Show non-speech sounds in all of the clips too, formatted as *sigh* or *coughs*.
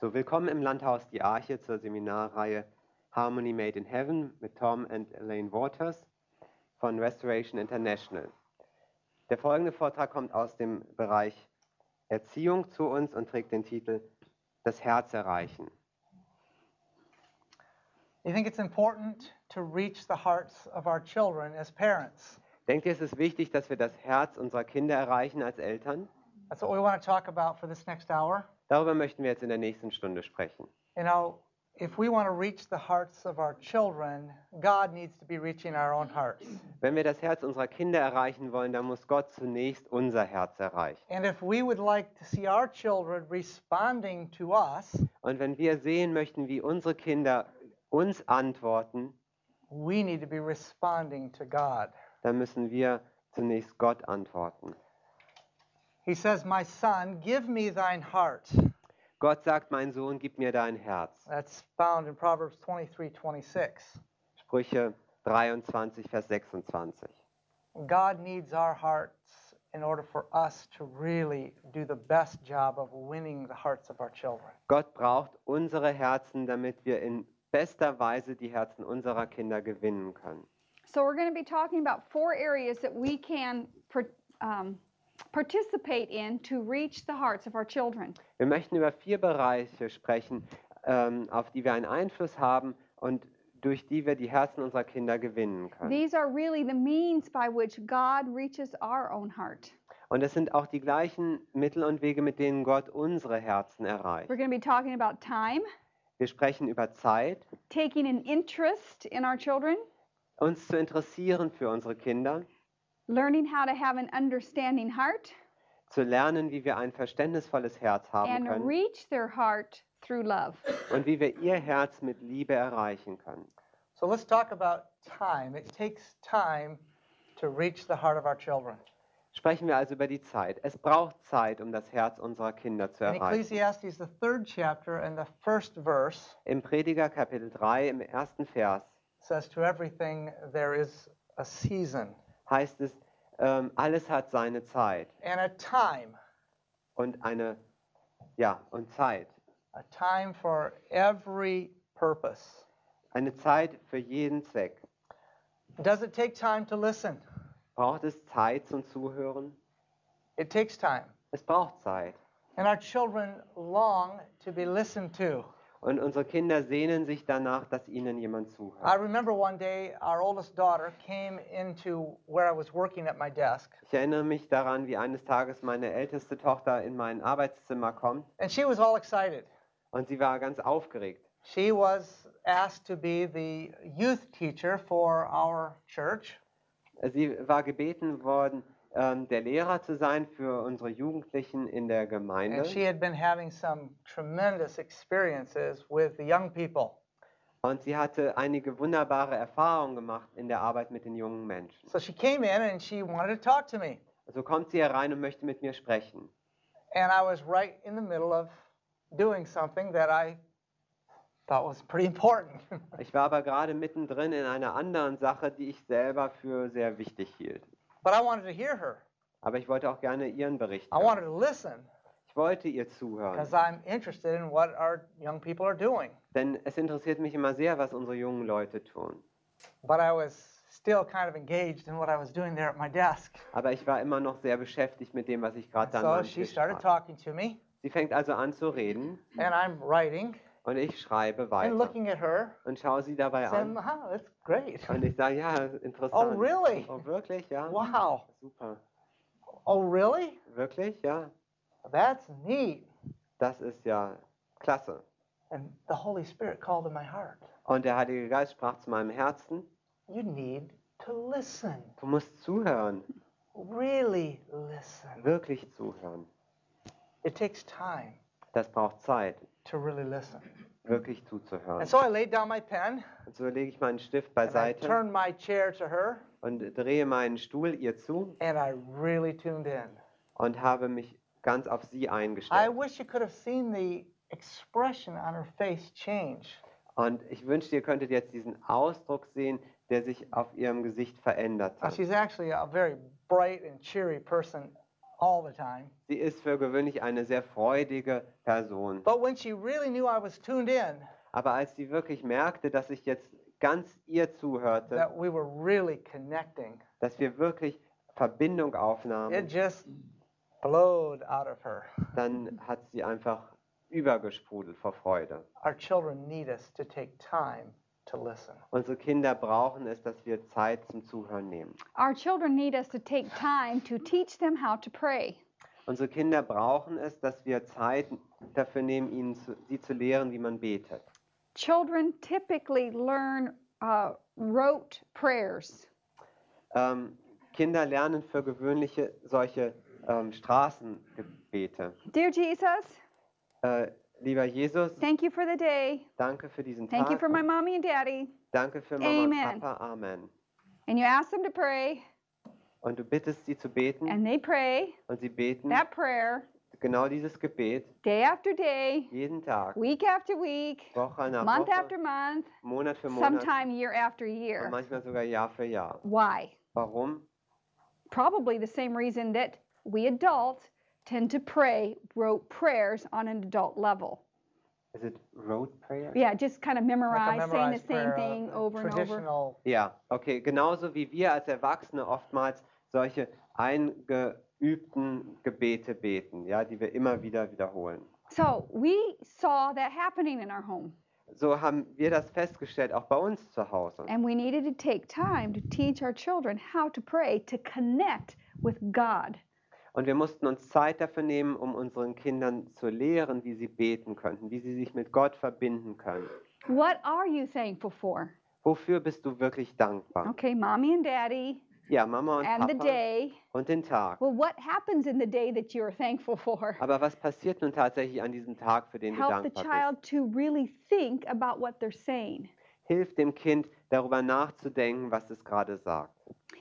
So, willkommen im Landhaus Die Arche zur Seminarreihe Harmony Made in Heaven mit Tom und Elaine Waters von Restoration International. Der folgende Vortrag kommt aus dem Bereich Erziehung zu uns und trägt den Titel Das Herz erreichen. You think it's important to reach the hearts of our children as parents? Denkt ihr, es ist wichtig, dass wir das Herz unserer Kinder erreichen als Eltern? That's what we want to talk about for this next hour. Darüber möchten wir jetzt in der nächsten Stunde sprechen. You know, if we want to reach the hearts of our children, God needs to be reaching our own hearts. Wenn wir das Herz unserer Kinder erreichen wollen, dann muss Gott zunächst unser Herz erreichen. And if we would like to see our children responding to us, Und wenn wir sehen möchten, wie unsere Kinder uns antworten, we need to be responding to God. dann müssen wir zunächst Gott antworten. He says, My son, give me thine heart. Gott sagt, mein Sohn, gib mir dein Herz. That's found in Proverbs 23 26. Sprüche 23, Vers 26. God needs our hearts in order for us to really do the best job of winning the hearts of our children. Gott braucht unsere Herzen, damit wir in bester Weise die Herzen unserer Kinder gewinnen können. So we're going to be talking about four areas that we can um, participate in to reach the hearts of our children. Wir möchten über vier Bereiche sprechen, ähm, auf die wir einen Einfluss haben und durch die wir die Herzen unserer Kinder gewinnen können. These are really the means by which God reaches our own heart. Und es sind auch die gleichen Mittel und Wege, mit denen Gott unsere Herzen erreicht. We're going to be talking about time, Wir sprechen über Zeit, taking an interest in our children, uns zu interessieren für unsere Kinder, learning how to have an understanding heart, zu lernen, wie wir ein verständnisvolles Herz haben and können reach their heart through love. und wie wir ihr Herz mit Liebe erreichen können. So let's talk about time. It takes time to reach the heart of our children. Sprechen wir also über die Zeit. Es braucht Zeit, um das Herz unserer Kinder zu In erreichen. Ecclesiastes, the third chapter and the first verse Im Prediger Kapitel 3 im ersten Vers says, To everything there is a season heißt es, ähm, alles hat seine Zeit and a time, und eine, ja, und Zeit. a time for every purpose. Eine Zeit für jeden Zweck. Does it take time to listen? Braucht es Zeit zum Zuhören? It takes time. Es braucht Zeit. And our children long to be listened to. Und unsere Kinder sehnen sich danach, dass ihnen jemand I zuhört. remember one day our oldest daughter came into where I was working at my desk, Ich erinnere mich daran, wie eines Tages meine älteste Tochter in mein Arbeitszimmer kommt and she was all excited. und sie war ganz aufgeregt. She was asked to be the youth teacher for our church. Sie war gebeten worden, ähm, der Lehrer zu sein für unsere Jugendlichen in der Gemeinde. And she had been having some tremendous experiences with the young people. Und sie hatte einige wunderbare Erfahrungen gemacht in der Arbeit mit den jungen Menschen. So she came in and she wanted to talk to me. So kommt sie herein und möchte mit mir sprechen. And I was right in the middle of doing something that I thought was pretty important. *laughs* Ich war aber gerade mittendrin in einer anderen Sache, die ich selber für sehr wichtig hielt. But I wanted to hear her. Aber ich wollte auch gerne ihren Bericht I wanted hören. to listen Ich wollte ihr zuhören. because I'm interested in what our young people are doing. Denn es interessiert mich immer sehr, was unsere jungen Leute tun. But I was still kind of engaged in what I was doing there at my desk. Aber ich war immer noch sehr beschäftigt mit dem, was ich gerade dann So she started talking to me, Sie fängt also an zu reden and I'm writing und ich schreibe and weiter looking at her, und schaue sie dabei saying, an. wow, that's great. Und ich sage, ja, interessant. Oh, really? Oh, wirklich? Ja. Wow. Super. Oh, really? Wirklich? Ja. That's neat. Das ist ja klasse. And the Holy Spirit called to my heart. Und der Heilige Geist sprach zu meinem Herzen, You need to listen. du musst zuhören, Really listen. wirklich zuhören. It takes time Das braucht Zeit, to really listen. wirklich zuzuhören. And so I laid down my pen Und so lege ich meinen Stift and I beiseite turned my chair to her und drehe meinen Stuhl ihr zu and I really tuned in. und habe mich ganz auf sie I eingestellt. wish you could have seen the expression on her face change. Und ich wünschte, ihr könntet jetzt diesen Ausdruck sehen, der sich auf ihrem Gesicht verändert hat. she's actually a very bright and cheery person all the time. Sie ist für gewöhnlich eine sehr freudige Person. But when she really knew I was tuned in, Aber als sie wirklich merkte, dass ich jetzt ganz ihr zuhörte, that we were really connecting, dass wir wirklich Verbindung it aufnahmen, just flowed out of her. dann hat sie einfach übergesprudelt vor Freude. Our children need us to take time to listen. Unsere Kinder brauchen es, dass wir Zeit zum Zuhören nehmen. Our children need us to take time to teach them how to pray. Unsere Kinder brauchen es, dass wir Zeit dafür nehmen, ihnen zu, sie zu lehren, wie man betet. Children typically learn uh, rote prayers. Ähm, Kinder lernen für gewöhnliche solche ähm, Straßengebete. Dear Jesus, Äh, lieber Jesus, thank you for the day. danke für diesen Thank you for my mommy and daddy. Danke für Mama Amen. und Papa. Amen. And you ask them to pray, Und du bittest sie zu beten and they pray und sie beten that prayer genau dieses Gebet day after day, jeden Tag, week after week, Woche nach month Woche, after month, Monat für Monat sometime year after und year. manchmal sogar Jahr für Jahr. Why? Warum? Probably the same reason that we adults tend to pray rote prayers on an adult level. Is it road prayer? Yeah, just kind of Like saying the memorized same prayer, thing uh, over and over. traditional Ja, okay. Genauso wie wir als Erwachsene oftmals solche eingeübten Gebete beten, ja, die wir immer wieder wiederholen. So we saw that happening in our home, So haben wir das festgestellt, auch bei uns zu Hause. and we needed to take time to teach our children how to pray to connect with God. Und wir mussten uns Zeit dafür nehmen, um unseren Kindern zu lehren, wie sie beten könnten, wie sie sich mit Gott verbinden können. What are you thankful for? Wofür bist du wirklich dankbar? Okay, mommy and daddy, Ja, Mama und and the Papa day. und den Tag. Well, what happens in the day that you're thankful for? Aber was passiert nun tatsächlich an diesem Tag, für den du Help the dankbar child to really think about what they're saying. bist? Hilf dem Kind, darüber nachzudenken, was es gerade sagt.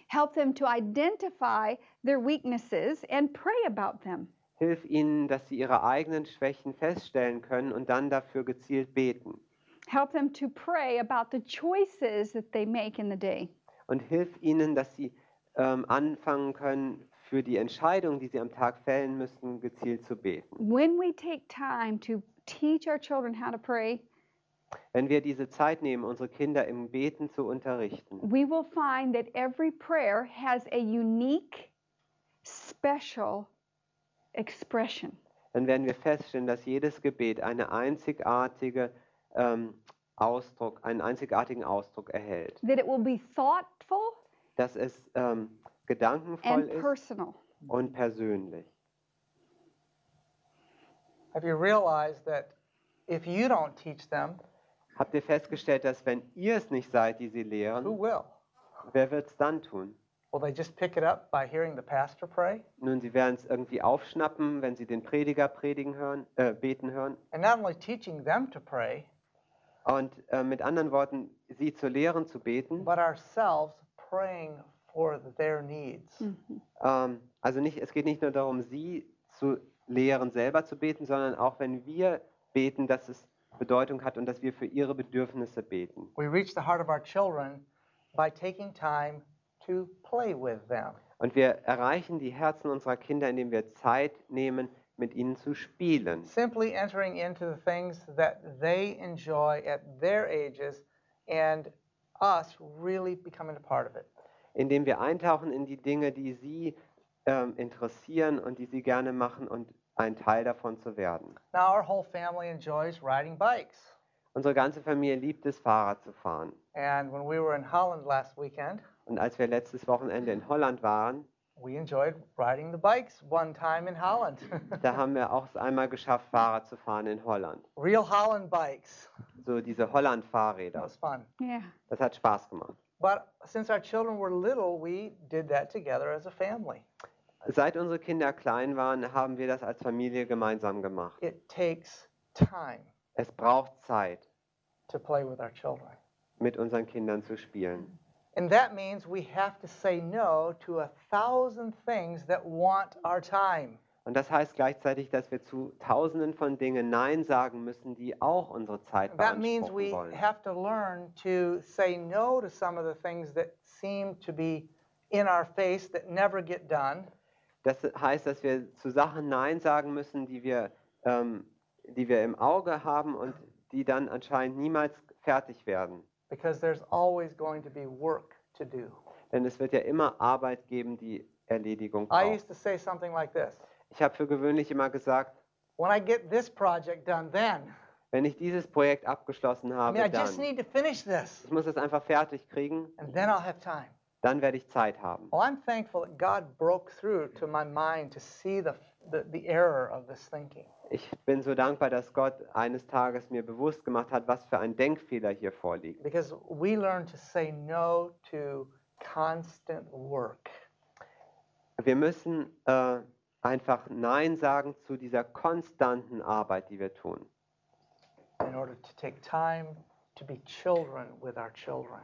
Help them to identify their weaknesses and pray about them. Hilf ihnen, dass sie ihre eigenen Schwächen feststellen können und dann dafür gezielt beten. Help them to pray about the choices that they make in the day. Und hilf ihnen, dass sie ähm, anfangen können, für die Entscheidungen, die sie am Tag fällen müssen, gezielt zu beten. When we take time to teach our children how to pray, Wenn wir diese Zeit nehmen, unsere Kinder im Beten zu unterrichten, we will find that every prayer has a unique, special expression. dann werden wir feststellen, dass jedes Gebet eine einzigartige ähm, Ausdruck, einen einzigartigen Ausdruck erhält. That it will be thoughtful Dass es ähm, gedankenvoll and ist personal. und persönlich. Have you realized that if you don't teach them, Habt ihr festgestellt, dass wenn ihr es nicht seid, die sie who lehren, will? wer wird es dann tun? Will they just pick it up by hearing the pastor pray? Nun, sie werden es irgendwie aufschnappen, wenn sie den Prediger predigen hören, äh, beten hören. And not only teaching them to pray, Und äh, mit anderen Worten, sie zu lehren, zu beten. but ourselves praying for their needs. Ähm, also nicht, es geht nicht nur darum, sie zu lehren, selber zu beten, sondern auch wenn wir beten, dass es Bedeutung hat und dass wir für ihre Bedürfnisse beten. We reach the heart of our children by taking time to play with them. Und wir erreichen die Herzen unserer Kinder, indem wir Zeit nehmen, mit ihnen zu spielen. Simply entering into the things that they enjoy at their ages and us really becoming a part of it. Indem wir eintauchen in die Dinge, die sie ähm, interessieren und die sie gerne machen und ein Teil davon zu werden. Now, our whole family enjoys riding bikes. Unsere ganze Familie liebt es, Fahrrad zu fahren. And when we were in Holland last weekend, Und als wir letztes Wochenende in Holland waren, we enjoyed riding the bikes one time in Holland. *laughs* da haben wir auch es einmal geschafft, Fahrrad zu fahren in Holland. Real Holland bikes. So diese That Holland-Fahrräder. was fun. Yeah. Das hat Spaß gemacht. But since our children were little, we did that together as a family. Seit unsere Kinder klein waren, haben wir das als Familie gemeinsam gemacht. It takes time Es braucht Zeit, to play with our children. mit unseren Kindern zu spielen. And that means we have to say no to a thousand things that want our time. Und das heißt gleichzeitig, dass wir zu Tausenden von Dingen Nein sagen müssen, die auch unsere Zeit That means we wollen. have to learn to say no to some of the things that seem to be in our face that never get done. Das heißt, dass wir zu Sachen Nein sagen müssen, die wir, ähm, die wir im Auge haben und die dann anscheinend niemals fertig werden. because there's always going to be work to do. Denn es wird ja immer Arbeit geben, die Erledigung I braucht. used to say something like this Ich habe für gewöhnlich immer gesagt, When I get this project done, then, wenn ich dieses Projekt abgeschlossen I habe, mean, I just dann, need to finish this, ich muss es einfach fertig kriegen, and then I'll have time. Dann werde ich Zeit haben. Well, I'm thankful that God broke through to my mind to see the, the, the error of this thinking. Ich bin so dankbar, dass Gott eines Tages mir bewusst gemacht hat, was für ein Denkfehler hier vorliegt. Because we learn to say no to constant work. Wir müssen äh, einfach Nein sagen zu dieser konstanten Arbeit, die wir tun, in order to take time to be children with our children.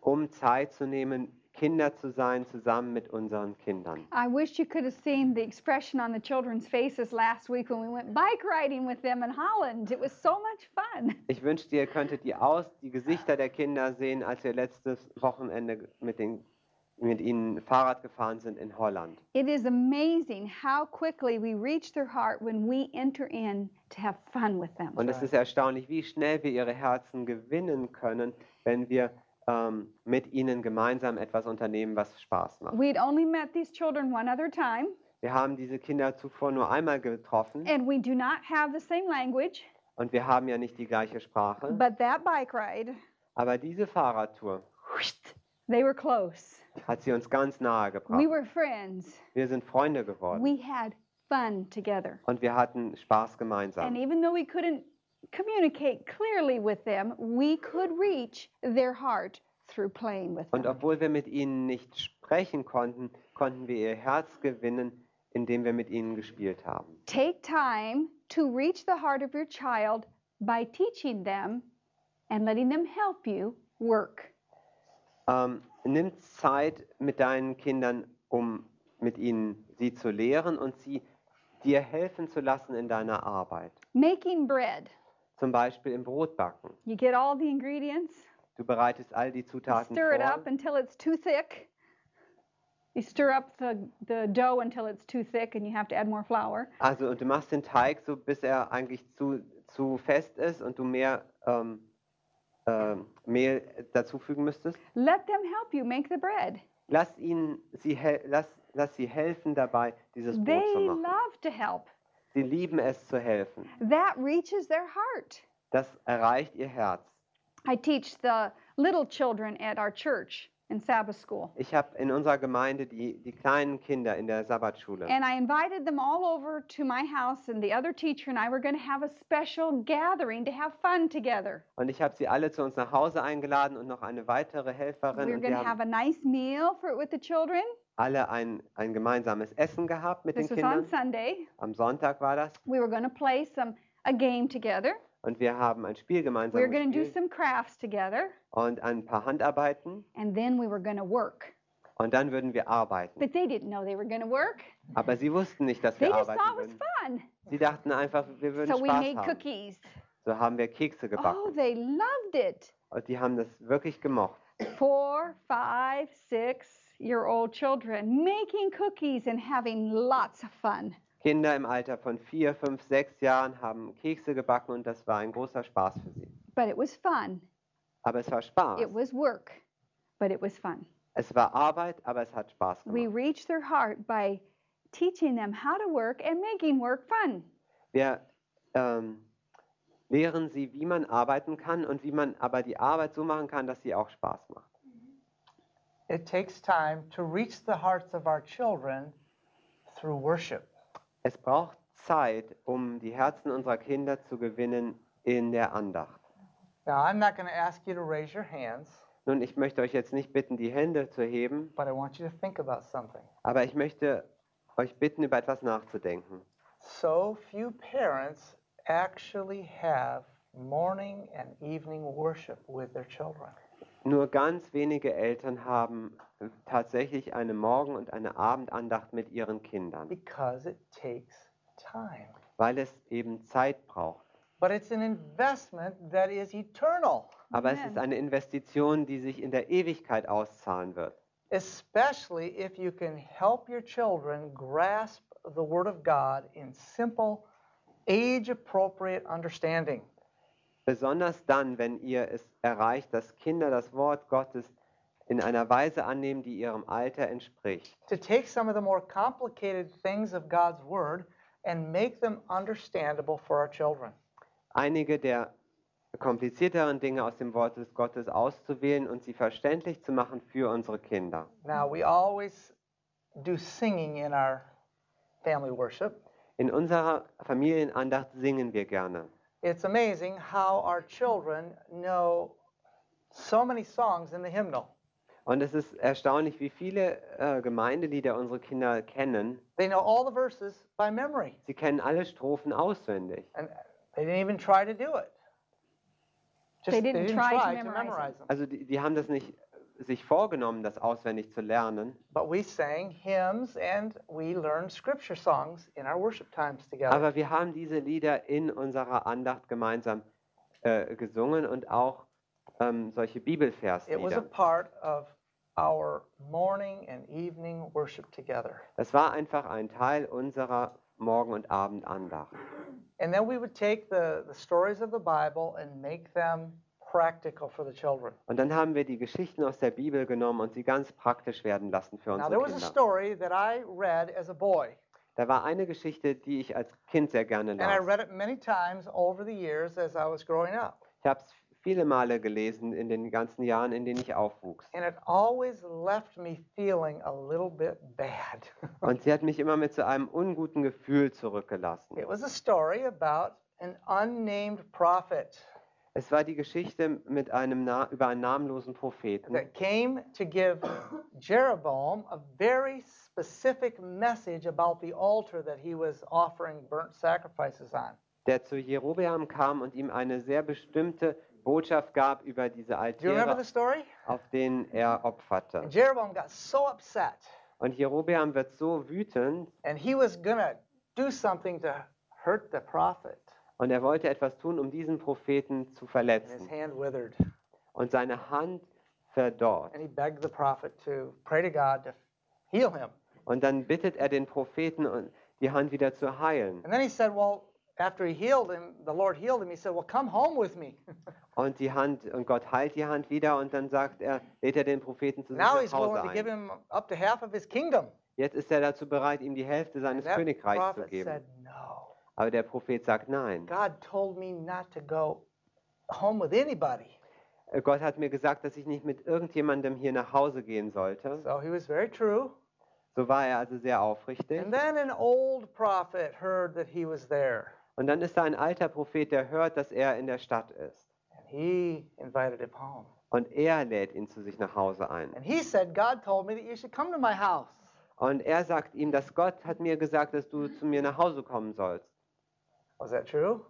um Zeit zu nehmen, Kinder zu sein, zusammen mit unseren Kindern. I wish you could have seen the expression on the children's faces last week when we went bike riding with them in Holland. It was so much fun. *laughs* Ich wünschte, ihr könntet die, Aus die Gesichter der Kinder sehen, als wir letztes Wochenende mit, den, mit ihnen Fahrrad gefahren sind in Holland. It is amazing how quickly we reach their heart when we enter in to have fun with them. Und es ist erstaunlich, wie schnell wir ihre Herzen gewinnen können, wenn wir ähm, mit ihnen gemeinsam etwas unternehmen, was Spaß macht. We'd only met these children one other time, Wir haben diese Kinder zuvor nur einmal getroffen and we do not have the same language, und wir haben ja nicht die gleiche Sprache. but that bike ride, Aber diese Fahrradtour they were close. hat sie uns ganz nahe We gebracht. were friends. Wir sind Freunde geworden We had fun together. und wir hatten Spaß And gemeinsam. even though we couldn't communicate clearly with them, we could reach their heart through playing with Und them. obwohl wir mit ihnen nicht sprechen konnten, konnten wir ihr Herz gewinnen, indem wir mit ihnen gespielt haben. Take time to reach the heart of your child by teaching them and letting them help you work. Ähm, nimm Zeit mit deinen Kindern, um mit ihnen sie zu lehren und sie dir helfen zu lassen in deiner Arbeit. Making bread. Zum Beispiel im Brotbacken. You get all the ingredients, Du bereitest all die Zutaten stir it vor. up until it's too thick. You stir up the, the dough until it's too thick and you have to add more flour. Also und du machst den Teig so, bis er eigentlich zu, zu fest ist und du mehr ähm, ähm, Mehl dazufügen müsstest. Let them help you make the bread. Lass ihnen sie lass, lass sie helfen dabei, dieses Brot They zu machen. love to help. Sie lieben es zu helfen. That reaches their heart. Das erreicht ihr Herz. I teach the little children at our church in Sabbath school. Ich habe in unserer Gemeinde die, die kleinen Kinder in der Sabbatschule. And I invited them all over to my house, and the other teacher and I were going to have a special gathering to have fun together. Und ich habe sie alle zu uns nach Hause eingeladen und noch eine weitere Helferin. We were going to have a nice meal for with the children. Alle ein, ein gemeinsames Essen gehabt mit den This on Kindern. Sunday. Am Sonntag war das. We were going to play some a game together. Und wir haben ein Spiel gemeinsam We were going to do gespielt some crafts together, und ein paar Handarbeiten. and then we were going to work. Und dann würden wir arbeiten. But they didn't know they were going to work. Aber sie wussten nicht, dass They wir just arbeiten thought it was würden. fun. Sie dachten einfach, wir würden So we Spaß made haben. cookies. So haben wir Kekse Oh, gebacken. they loved it. Und die haben das wirklich gemocht. four, five, six year old children making cookies and having lots of fun. Kinder im Alter von vier, fünf, sechs Jahren haben Kekse gebacken und das war ein großer Spaß für sie. But it was fun. Aber es war Spaß. It was work, but it was fun. Es war Arbeit, aber es hat Spaß We gemacht. reached their heart by teaching them how to work and making work fun. Wir ähm, lehren sie, wie man arbeiten kann und wie man aber die Arbeit so machen kann, dass sie auch Spaß macht. It takes time to reach the hearts of our children through worship. Es braucht Zeit, um die Herzen unserer Kinder zu gewinnen in der Andacht. Now, I'm not going to ask you to raise your hands, Nun, ich möchte euch jetzt nicht bitten, die Hände zu heben, but I want you to think about something. aber ich möchte euch bitten, über etwas nachzudenken. So few parents actually have morning and evening worship with their children. Nur ganz wenige Eltern haben tatsächlich eine Morgen- und eine Abendandacht mit ihren Kindern, because it takes time. weil es eben Zeit braucht. But it's an investment that is eternal. Aber es ist eine Investition, die sich in der Ewigkeit auszahlen wird. especially if you can help your children grasp the Word of God in simple, age appropriate understanding. Besonders dann, wenn ihr es erreicht, dass Kinder das Wort Gottes in einer Weise annehmen, die ihrem Alter entspricht. To take some of the more complicated things of God's Word and make them understandable for our children. Einige der komplizierteren Dinge aus dem Wort des Gottes auszuwählen und sie verständlich zu machen für unsere Kinder. Now, we always do singing in our family worship. In unserer Familienandacht singen wir gerne. It's amazing how our children know so many songs in the hymnal. Und es ist erstaunlich, wie viele äh, Gemeindelieder unsere Kinder kennen. They know all the verses by memory, Sie kennen alle Strophen auswendig. and they didn't even try to do it. Just, They didn't try to to memorize memorize them. Also die, die haben das nicht sich vorgenommen, das auswendig zu lernen. But we sang hymns and we learned scripture songs in our worship times together. Aber wir haben diese Lieder in unserer Andacht gemeinsam äh, gesungen und auch ähm, solche It was a Bibelverslieder. part of our morning and evening worship together. Das war einfach ein Teil unserer Morgen- und Abendandacht. And then we would take the, the stories of the Bible and make them practical for the children. Und dann haben wir die Geschichten aus der Bibel genommen und sie ganz praktisch werden lassen für Now, unsere there was a Kinder. story that I read as a boy, Da war eine Geschichte, die ich als Kind sehr gerne and I las. read it many times over the years as I was growing up. Ich habe es viele Male gelesen in den ganzen Jahren, in denen ich aufwuchs. And it always left me feeling a little bit bad. *laughs* Und sie hat mich immer mit so einem unguten Gefühl zurückgelassen. it was a story about an unnamed prophet Es war die Geschichte mit einem Na über einen namenlosen Propheten, that came to give *coughs* Jeroboam a very specific message about the altar that he was offering burnt sacrifices on. der zu Jerobeam kam und ihm eine sehr bestimmte Botschaft gab über diese Altäre, auf denen er opferte. And Jeroboam got so upset, Und Jerobeam wird so wütend and he was to do something to hurt the prophet. Und er wollte etwas tun, um diesen Propheten zu And his verletzen. hand withered. Und seine Hand verdorrt. And he begged the prophet to pray to God to heal him. Und dann bittet er den Propheten, die Hand wieder zu heilen. And then he said, Well, after he healed him, the Lord healed him, he said, Well, come home with me. *laughs* Und die Hand und Gott heilt die Hand wieder und dann sagt er, lädt er den Propheten zu sich now nach Hause to give ein. him up to half of his kingdom. Jetzt ist er dazu bereit, ihm die Hälfte seines Königreichs zu geben. said, No. Aber der Prophet sagt nein. God told me not to go home with anybody. Äh, Gott hat mir gesagt, dass ich nicht mit irgendjemandem hier nach Hause gehen sollte. So he was very true. So war er also sehr aufrichtig. And then an old prophet heard that he was there. Und dann ist da ein alter Prophet, der hört, dass er in der Stadt ist. And he invited him home. Und er lädt ihn zu sich nach Hause ein. And he said, God told me that you should come to my house. Und er sagt ihm, dass Gott hat mir gesagt, dass du zu mir nach Hause kommen sollst. Was that true?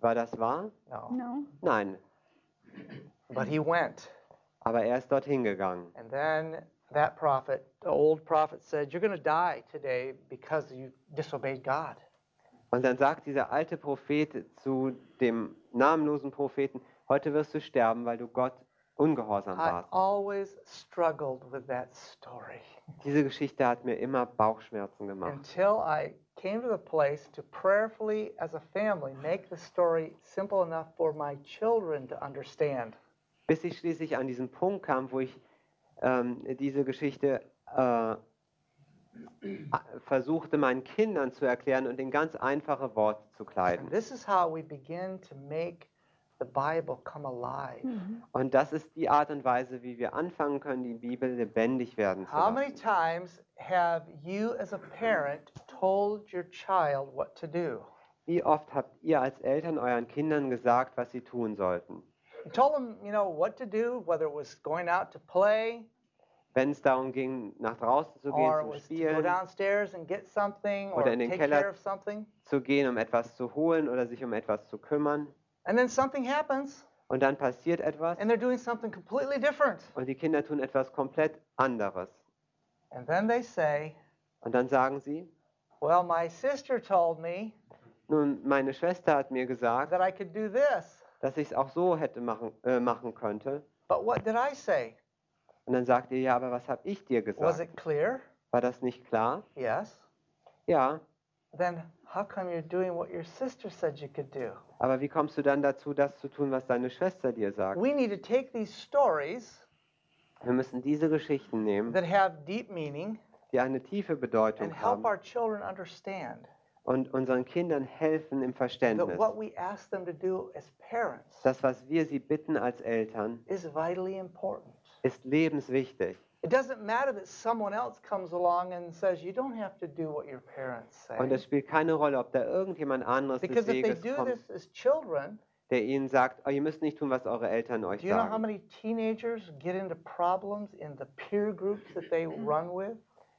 War das wahr? No. No. Nein. But he went. Aber er ist dorthin gegangen. And then that prophet, the old prophet, said, You're going to die today because you disobeyed God. Und dann sagt dieser alte Prophet zu dem namenlosen Propheten, heute wirst du sterben, weil du Gott ungehorsam I warst. always struggled with that story Diese Geschichte hat mir immer Bauchschmerzen gemacht. until I came to the place to prayerfully, as a family, make the story simple enough for my children to understand. Bis ich schließlich an diesen Punkt kam, wo ich ähm, diese Geschichte äh, versuchte meinen Kindern zu erklären und in ganz einfache Worte zu kleiden. This is how we begin to make the Bible come alive. Und das ist die Art und Weise, wie wir anfangen können, die Bibel lebendig werden zu How many lassen. times have you, as a parent, told your child what to do? Wie oft habt ihr als Eltern euren Kindern gesagt, was sie tun sollten? You told them, you know, what to do, whether it was going out to play Wenn es darum ging, nach draußen zu gehen, zum Spielen, downstairs and get something or Oder in den Keller. zu gehen, um etwas zu holen oder sich um etwas zu kümmern. And then something happens Und dann passiert etwas and they're doing something completely different. und die Kinder tun etwas komplett anderes. And then they say, Und dann sagen sie, well, my sister told me nun, meine Schwester hat mir gesagt, that I could do this. dass ich es auch so hätte machen, äh, machen könnte. But what did I say? Und dann sagt ihr, ja, aber was habe ich dir Was gesagt? it clear? War das nicht klar? Yes. Ja. Then how come you're doing what your sister said you could do? Aber wie kommst du dann dazu, das zu tun, was deine Schwester dir sagt? We need to take these stories Wir müssen diese Geschichten nehmen, that have deep meaning die eine tiefe Bedeutung and help haben our children understand und unseren Kindern helfen im that Verständnis. what we ask them to do as parents Das, was wir sie bitten als Eltern, is vitally important. ist lebenswichtig. It doesn't matter that someone else comes along and says you don't have to do what your parents Und es say. spielt keine Rolle, ob da irgendjemand anderes des Because if they Weges do kommt, this as children, der ihnen sagt, oh, ihr müsst nicht tun, was eure Eltern euch do you know how sagen. many teenagers get into problems in the peer groups that they *clears throat* run with?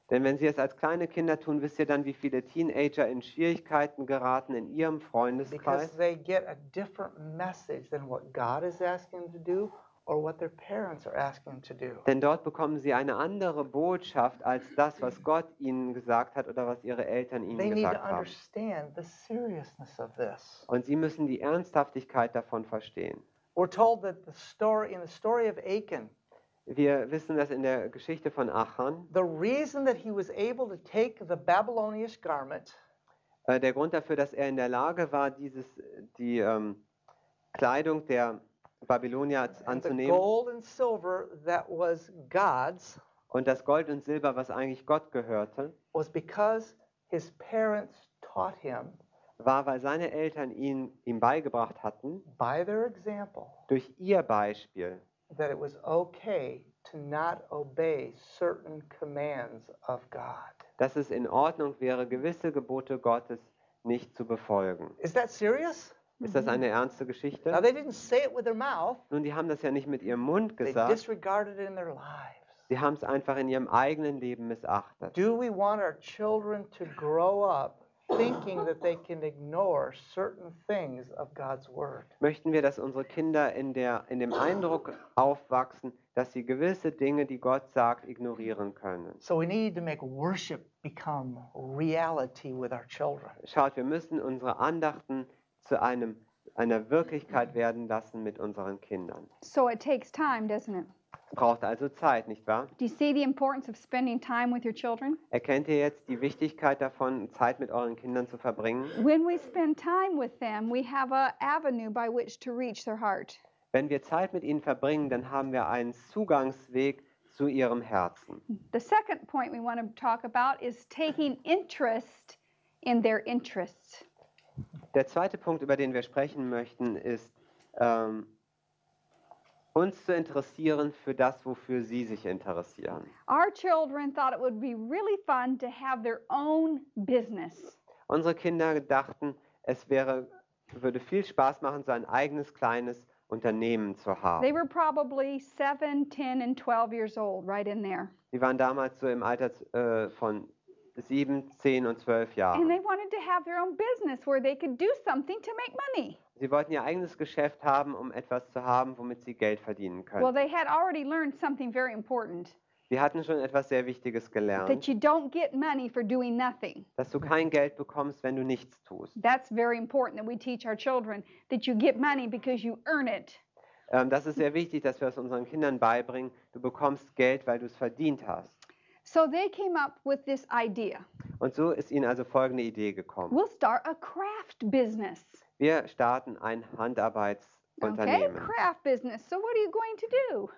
Denn wenn sie es als kleine Kinder tun, wisst ihr dann, wie viele Teenager in Schwierigkeiten geraten in ihrem Because Freundeskreis? they get a different message than what God is asking them to do or what their parents are asking them to do. Denn dort bekommen sie eine andere Botschaft als das, was Gott ihnen gesagt hat oder was ihre Eltern They ihnen need to gesagt haben. understand the seriousness of this. Und sie müssen die Ernsthaftigkeit davon verstehen. We're told that the story in the story of Achan, Wir wissen das in der Geschichte von Achan. the reason that he was able to take the Babylonian garment Äh, der Grund dafür, dass er in der Lage war, dieses, die ähm, Kleidung der Babylonier and the anzunehmen gold and silver that was God's und das Gold und Silber, was eigentlich Gott gehörte, was because his parents taught him war, weil seine Eltern ihn ihm beigebracht hatten, by their example durch ihr Beispiel, that it was okay to not obey certain commands of God. dass es in Ordnung wäre, gewisse Gebote Gottes nicht zu befolgen. Is that serious? Ist das eine ernste Now, Geschichte? they didn't say it with their mouth, Nun, die haben das ja nicht mit ihrem Mund they gesagt, disregarded it in their lives. sie haben es einfach in ihrem eigenen Leben missachtet. Do we want our children to grow up thinking that they can ignore certain things of God's Word? Möchten wir, dass unsere Kinder in, der, in dem Eindruck aufwachsen, dass sie gewisse Dinge, die Gott sagt, ignorieren können? So we need to make worship become reality with our children. Schaut, wir müssen unsere Andachten zu einem, einer Wirklichkeit werden lassen mit unseren Kindern. So it takes time, doesn't it? Braucht also Zeit, nicht wahr? Do you see the importance of spending time with your children? Erkennt ihr jetzt die Wichtigkeit davon, Zeit mit euren Kindern zu verbringen? When we spend time with them, we have a avenue by which to reach their heart. Wenn wir Zeit mit ihnen verbringen, dann haben wir einen Zugangsweg zu ihrem Herzen. The second point we want to talk about is taking interest in their interests. Der zweite Punkt, über den wir sprechen möchten, ist, ähm, uns zu interessieren für das, wofür sie sich interessieren. Our children thought it would be really fun to have their own business. Unsere Kinder dachten, es wäre, würde viel Spaß machen, so ein eigenes kleines Unternehmen zu They haben. were probably 7, 10, and 12 years old, right in there. Sie waren damals so im Alter äh, von sieben, zehn und zwölf And Jahren. they wanted to have their own business where they could do something to make money. Sie wollten ihr eigenes Geschäft haben, um etwas zu haben, womit sie Geld verdienen Well, können. they had already learned something very important Sie hatten schon etwas sehr Wichtiges gelernt, that you don't get money for doing nothing. dass du kein Geld bekommst, wenn du nichts tust. That's very important that we teach our children that you get money because you earn it. Ähm, das ist sehr wichtig, dass wir es unseren Kindern beibringen. Du bekommst Geld, weil du es verdient hast. So they came up with this idea. Und so ist ihnen also folgende Idee gekommen. We'll start a craft business. Wir starten ein Okay, Handarbeitsunternehmen. craft business. So what are you going to do?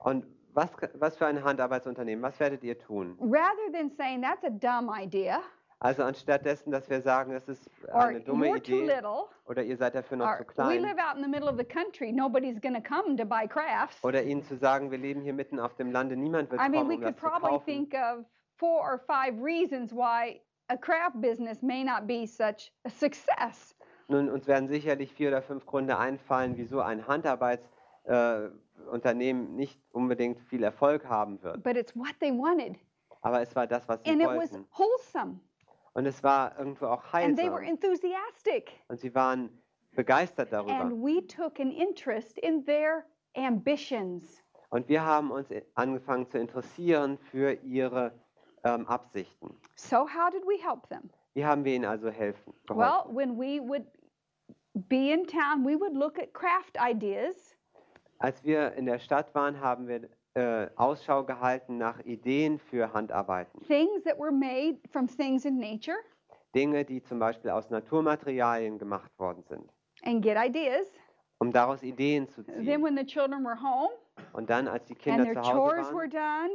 Und was, was für ein Handarbeitsunternehmen? Was werdet ihr tun? Rather than saying that's a dumb idea Also anstatt dessen, dass wir sagen, das ist or eine dumme you're too Idee little oder ihr seid dafür noch or zu we klein live out in the middle of the country, nobody's going to come to buy crafts. oder ihnen zu sagen, wir leben hier mitten auf dem Lande, niemand wird I mean, kommen, we um could das zu probably kaufen. think of four or five reasons why a craft business may not be such a success. Nun, uns werden sicherlich vier oder fünf Gründe einfallen, wieso ein Handarbeitsunternehmen äh, Unternehmen nicht unbedingt viel Erfolg haben wird. But it's what they wanted. Aber es war das, was sie And it was wollten. wholesome. Und es war irgendwo auch And they were heilsam. enthusiastic. Und sie waren begeistert darüber. And we took an interest in their ambitions. Und wir haben uns angefangen zu interessieren für ihre ähm, Absichten. So, how did we help them? Wie haben wir ihnen also helfen? Well, geholfen? when we would be in town, we would look at craft ideas Als wir in der Stadt waren, haben wir äh, Ausschau gehalten nach Ideen für Handarbeiten. things that were made from things in nature, Dinge, die zum Beispiel aus Naturmaterialien gemacht worden sind, and get ideas. um daraus Ideen zu Then, ziehen. when the children were home Und dann, als die and Kinder their zu Hause chores were waren done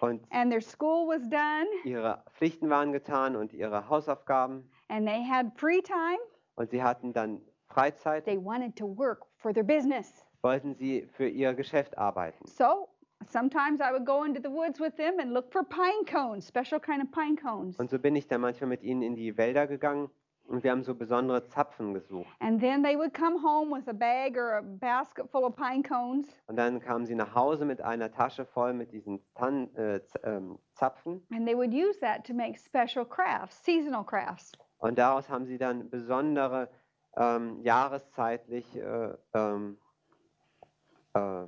und and their school was done ihre Pflichten waren getan und ihre Hausaufgaben and they had free time, und sie hatten dann Freizeit, they wanted to work for their business. wollten sie für ihr Geschäft arbeiten. So sometimes I would go into the woods with them and look for pine cones, special kind of pine cones. Und so bin ich dann manchmal mit ihnen in die Wälder gegangen und wir haben so besondere Zapfen gesucht. And then they would come home with a bag or a basket full of pine cones, Und dann kamen sie nach Hause mit einer Tasche voll mit diesen Tan äh, Z- ähm, Zapfen and they would use that to make special crafts, seasonal crafts. und daraus haben sie dann besondere ähm, jahreszeitlich äh, ähm, äh,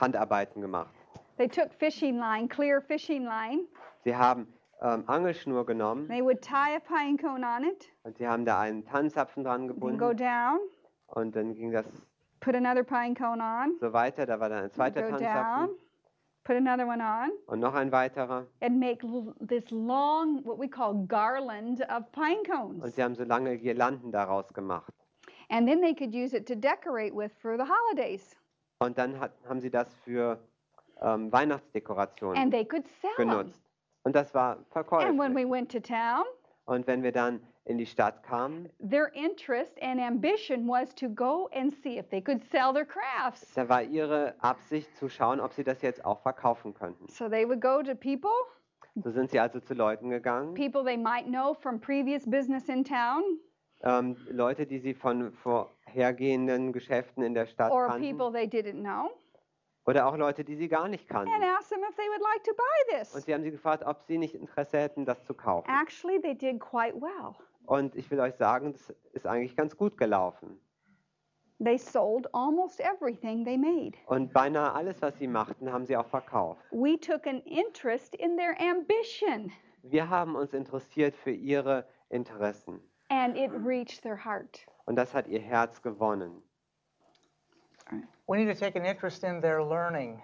Handarbeiten gemacht. They took fishing line, clear fishing line. Sie haben ähm, Angelschnur genommen They would tie a pine cone on it, und sie haben da einen Tannenzapfen dran then go gebunden down, und dann ging das put another pine cone on, so weiter. Da war dann ein zweiter go down, Tannenzapfen put another one on, und noch ein weiterer. and make this long, what we call garland of pine Und cones. sie haben so lange Girlanden daraus gemacht. And then they could use it to decorate with for the holidays. Und dann hat, haben sie das für ähm, Weihnachtsdekorationen And they could sell them. genutzt. Und das war And when we verkäuflich. went to town, Und wenn wir dann in die Stadt kamen, their interest and ambition was to go and see if they could sell their crafts. da war ihre Absicht zu schauen, ob sie das jetzt auch verkaufen könnten. So they would go to people, So sind sie also zu Leuten gegangen, people they might know from previous business in town, ähm, Leute, die sie von vorhergehenden Geschäften in der Stadt or kannten, people they didn't know, oder auch Leute, die sie gar nicht and kannten. asked them if they would like to buy Und this. sie haben sie gefragt, ob sie nicht Interesse hätten, das zu kaufen. Actually, they did quite well. Und ich will euch sagen, das ist eigentlich ganz gut gelaufen. They sold almost everything they made. Und beinahe alles, was sie machten, haben sie auch verkauft. We took an interest in their ambition, Wir haben uns interessiert für ihre Interessen. and it reached their heart. Und das hat ihr Herz gewonnen. We need to take an interest in their learning.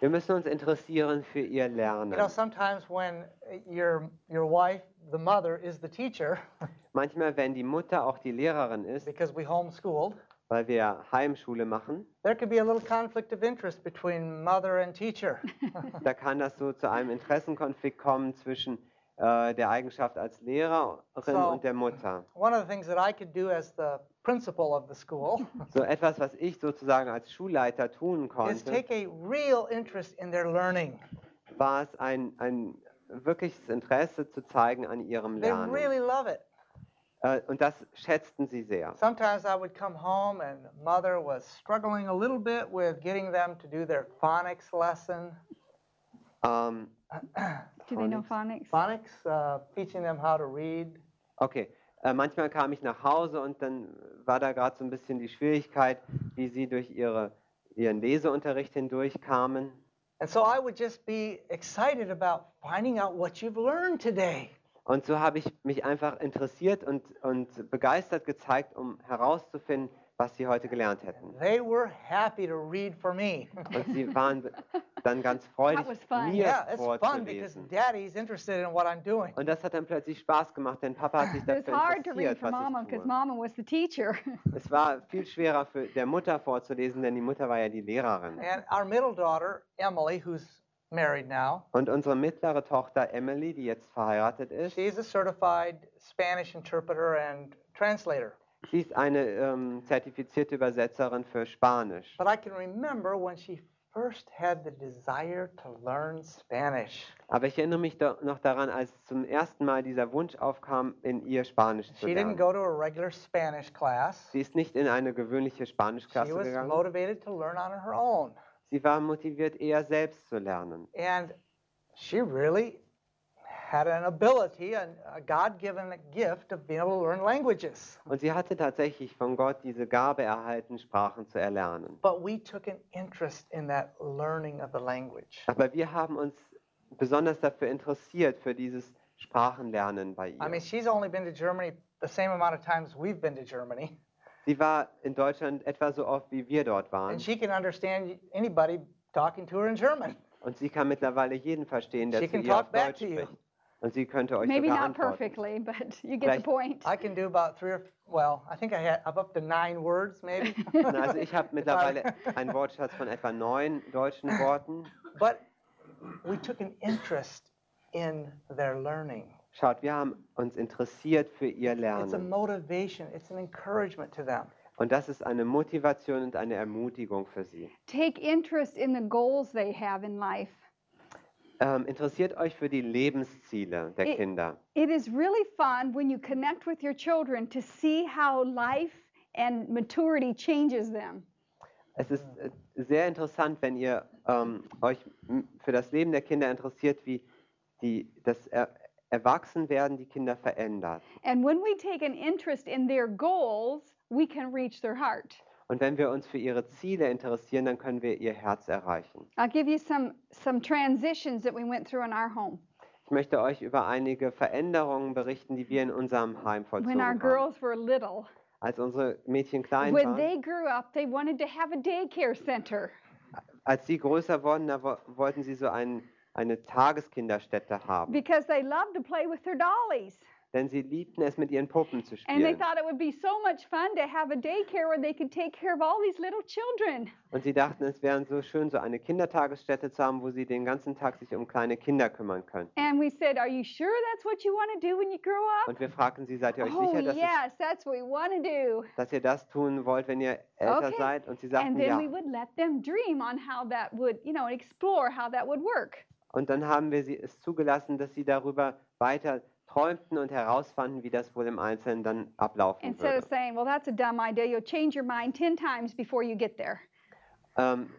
Wir müssen uns interessieren für ihr You Lernen. know, sometimes when your your wife, the mother, is the teacher, *laughs* Manchmal, wenn die Mutter auch die Lehrerin ist, because we homeschooled, weil wir Heimschule machen, there could be a little conflict of interest between mother and teacher. *laughs* da kann das so zu einem Interessenkonflikt kommen zwischen äh, der Eigenschaft als Lehrerin So- und der Mutter. One of the things that I could do as the principal of the school *laughs* So etwas, was ich sozusagen als Schulleiter tun is konnte, take a real interest in their learning. war es ein, ein wirkliches Interesse zu zeigen an ihrem They Lernen. really love it. Äh, und das schätzten sie sehr. Sometimes I would come home and mother was struggling a little bit with getting them to do their phonics lesson. Ähm, Do they know phonics? Phonics, uh, teaching them how to read. okay, äh, manchmal kam ich nach Hause und dann war da gerade so ein bisschen die Schwierigkeit, wie sie durch ihre, ihren Leseunterricht hindurchkamen. And so I would just be excited about finding out what you've learned today. Und so habe ich mich einfach interessiert und, und begeistert gezeigt, um herauszufinden, was sie heute gelernt hätten. They were happy to read for me. Und sie *laughs* waren dann ganz freudig, That was fun. mir yeah, it's fun because vorzulesen. daddy's interested in what I'm doing. Und das hat dann plötzlich Spaß gemacht, denn Papa hat sich was dafür interessiert, for Mama was ich because tue. Mama was the teacher. *laughs* Es war viel schwerer für der Mutter vorzulesen, denn die Mutter war ja die Lehrerin. And our middle daughter, Emily, who's married now, Und unsere mittlere Tochter Emily, die jetzt verheiratet ist, she's a certified Spanish interpreter and translator. Sie ist eine ähm, zertifizierte Übersetzerin für Spanisch. But I can remember when she first had the desire to learn Spanish. Aber ich erinnere mich noch daran, als zum ersten Mal dieser Wunsch aufkam, in ihr Spanisch zu She didn't lernen. go to a regular Spanish class. Sie ist nicht in eine gewöhnliche She Spanischklasse was gegangen. motivated to learn on her own. Sie war motiviert, eher selbst zu lernen. And she really had an ability, a, a God given gift of being able to learn languages. Und sie hatte tatsächlich von Gott diese Gabe erhalten, Sprachen zu erlernen. But we took an interest in that learning of the language. Aber wir haben uns besonders dafür interessiert, für dieses Sprachenlernen bei I mean, ihr. she's only been to Germany the same amount of times we've been to Germany. Sie war in Deutschland etwa so oft, wie wir dort waren. And she can understand anybody talking to her in German. Und sie kann mittlerweile jeden verstehen, der She zu ihr auf Deutsch spricht. Und sie könnte euch Maybe sogar not antworten. perfectly, but *laughs* you get the Vielleicht- point. I can do about three or well, I think I had I'm up to nine words maybe. *laughs* Na, Also ich habe mittlerweile einen Wortschatz von etwa neun *laughs* deutschen Worten. but we took an interest in their learning. Schaut, wir haben uns interessiert für ihr It's a Lernen. motivation, it's an encouragement to them. Und das ist eine Motivation und eine Ermutigung für sie. Take interest in the goals they have in life. Ähm, interessiert euch für die Lebensziele der I- Kinder. It is really fun when you connect with your children to see how life and maturity changes them. Es ist äh, sehr interessant, wenn ihr ähm, euch für das Leben der Kinder interessiert, wie die, das er Erwachsenwerden die Kinder verändert. And when we take an interest in their goals, we can reach their heart. Und wenn wir uns für ihre Ziele interessieren, dann können wir ihr Herz erreichen. I'll give you some some transitions that we went through in our home. Ich möchte euch über einige Veränderungen berichten, die wir in unserem Heim vollzogen When our haben. girls were little, Als unsere Mädchen klein when waren, they grew up, they wanted to have a daycare center. als sie größer wurden, da wo- wollten sie so ein, eine Tageskinderstätte haben. because they love to play with their dollies. Denn sie liebten es, mit ihren Puppen zu And they spielen. thought it would be so much fun to have a daycare where they could take care of all these little children. Und sie dachten, es wäre so schön, so eine Kindertagesstätte zu haben, wo sie den ganzen Tag sich um kleine Kinder kümmern können. And we said, Are you sure that's what you want to do when you grow up? Und wir fragten sie, seid ihr euch Oh, sicher, dass, es, yes, that's what we want to do. dass ihr das tun wollt, wenn ihr älter Okay. seid? Und sie And sagten then ja. we would let them dream on how that would, you know, and explore how that would work. Und dann haben wir sie, es zugelassen, dass sie darüber weiter träumten und herausfanden, wie das wohl im Einzelnen dann ablaufen Instead würde. of saying, Well, that's a dumb idea, you'll change your mind 10 times before you get there. Ähm,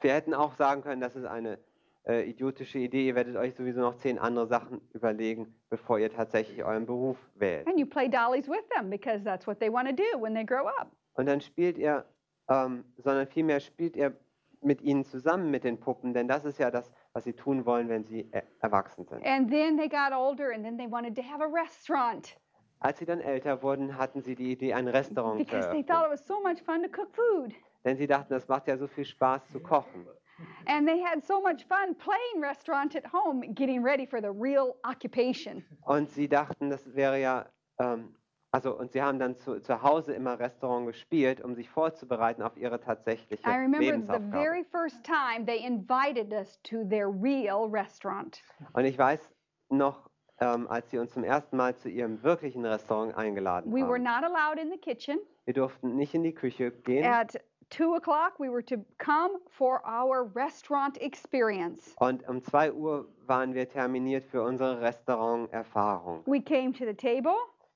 wir hätten auch sagen können, das ist eine äh, idiotische Idee. Ihr werdet euch sowieso noch zehn andere Sachen überlegen, bevor ihr tatsächlich euren Beruf wählt. And you play dollies with them because that's what they want to do when they grow up. Und dann spielt ihr, ähm, sondern vielmehr spielt ihr mit ihnen zusammen mit den Puppen, denn das ist ja das, was sie tun wollen, wenn sie äh, erwachsen sind. And then they got older and then they wanted to have a restaurant Als sie dann älter wurden, hatten sie die Idee, ein Restaurant zu because they thought it was so much fun to cook food. Denn sie dachten, das macht ja so viel Spaß zu kochen. And they had so much fun playing restaurant at home, getting ready for the real occupation. Und sie dachten, das wäre ja, ähm, also und sie haben dann zu, zu Hause immer Restaurant gespielt, um sich vorzubereiten auf ihre tatsächliche I remember the Lebensaufgabe. very first time they invited us to their real restaurant. Und ich weiß noch, ähm, als sie uns zum ersten Mal zu ihrem wirklichen Restaurant eingeladen We were haben. not allowed in the kitchen. Wir durften nicht in die Küche gehen. At two o'clock, we were to come for our restaurant experience. Und um 2 Uhr waren wir terminiert für unsere Restauranterfahrung. We came to the table.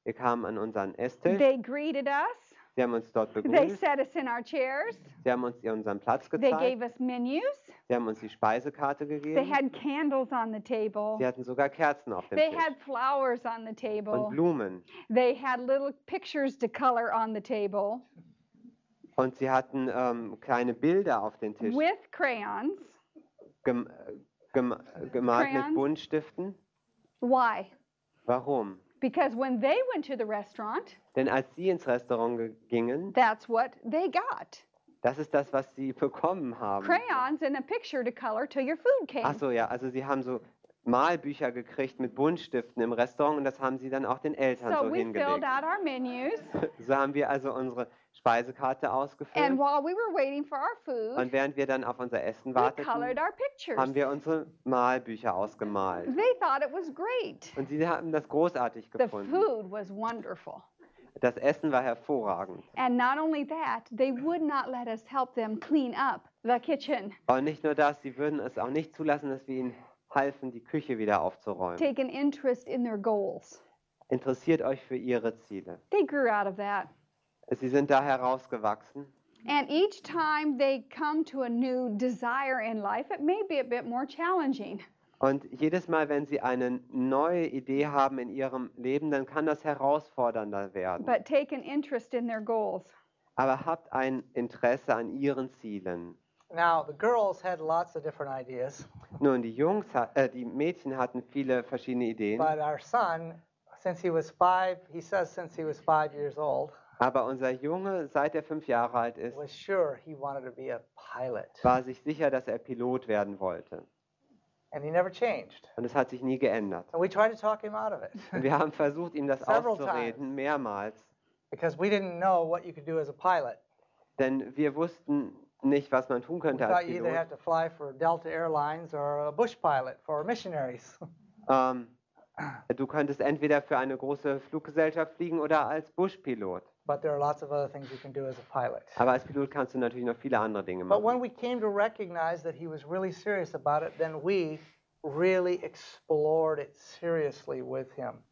Wir kamen an unseren Esstisch. They greeted us. Sie haben uns dort They begrüßt. set us in our chairs. Sie haben uns unseren Platz They gezeigt. gave us menus. Sie haben uns die Speisekarte They gegeben. had candles on the table. Sie hatten sogar Kerzen auf dem They Tisch. had flowers on the Und table. Blumen. They had little pictures to color on the table Und sie hatten ähm, kleine Bilder auf den Tisch with crayons. gem gem gemalt Crayons? mit Buntstiften. Why? Warum? Because when they went to the restaurant, Denn als sie ins Restaurant ge- gingen, that's what they got das ist das, was sie bekommen haben. crayons and a picture to color till your food came. Ach so, ja, also sie haben so Malbücher gekriegt mit Buntstiften im Restaurant und das haben sie dann auch den Eltern So so we filled hingelegt. out our menus, *laughs* So haben wir also unsere Speisekarte and ausgefüllt while we were waiting for our food, und während wir dann auf unser Essen we warteten, colored our pictures. haben wir unsere Malbücher ausgemalt. They thought it was great. Und sie haben das großartig The gefunden. food was wonderful. Das Essen war hervorragend. And not only that, they would not let us help them clean up the kitchen. Und nicht nur das, sie würden es auch nicht zulassen, dass wir ihnen halfen, die Küche wieder aufzuräumen. Take an interest in their goals. Interessiert euch für ihre Ziele. They grew out of that. Sie sind da herausgewachsen. And each time they come to a new desire in life, it may be a bit more challenging. Und jedes Mal, wenn sie eine neue Idee haben in ihrem Leben, dann kann das herausfordernder werden. But take an interest in their goals. Aber habt ein Interesse an ihren Zielen. Now, the girls had lots of different ideas, Nun, die Jungs, äh, die Mädchen hatten viele verschiedene Ideen. but our son, since he was five, he says since he was five years old, Aber unser Junge, seit er fünf Jahre alt ist, was sure he wanted to be a pilot. war sich sicher, dass er Pilot werden wollte. And he never changed. Und es hat sich nie geändert. And we tried to talk him out of it Und wir haben versucht, ihm das auszureden, mehrmals. because we didn't know what you could do as a pilot. Denn wir wussten nicht, was man tun We könnte als thought you either Pilot. have to fly for Delta Airlines or a bush pilot for missionaries. *laughs* Ähm, du könntest entweder für eine große Fluggesellschaft fliegen oder als Buschpilot. But there are lots of other things you can do as a pilot. Aber als Pilot kannst du natürlich noch viele andere Dinge But when machen. we came to recognize that he was really serious about it, then we really explored it seriously with him.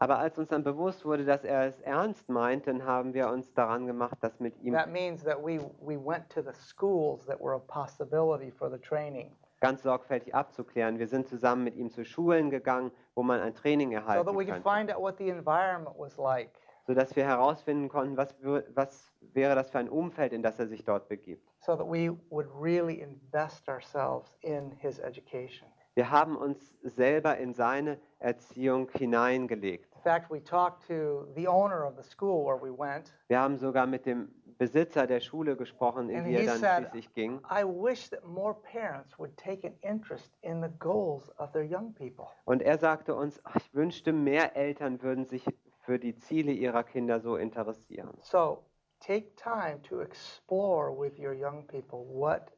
Aber als uns dann bewusst wurde, dass er es ernst meint, dann haben wir uns daran gemacht, das mit ihm That means that we, we went to the schools that were a possibility for the training ganz sorgfältig abzuklären. Wir sind zusammen mit ihm zu Schulen gegangen, wo man ein Training so erhalten that we could find out what the environment was like. Sodass wir herausfinden konnten, was, was wäre das für ein Umfeld, in das er sich dort begibt. so that we would really invest ourselves in his education. Wir haben uns selber in seine Erziehung hineingelegt. In fact, we talked to the owner of the school where we went. Wir haben sogar mit dem Besitzer der Schule gesprochen, in And die er dann said- schließlich ging. I wish that more parents would take an interest in the goals of their young people. Und er sagte uns, "Ach, ich wünschte, mehr Eltern würden sich für die Ziele ihrer Kinder so interessieren. So take time to explore with your young people what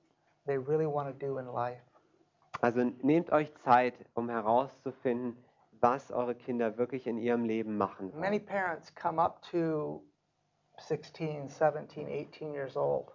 they really want to do in life. Also nehmt euch Zeit, um herauszufinden, was eure Kinder wirklich in ihrem Leben machen. Many Wollen. parents come up to 16, 17, 18 years old.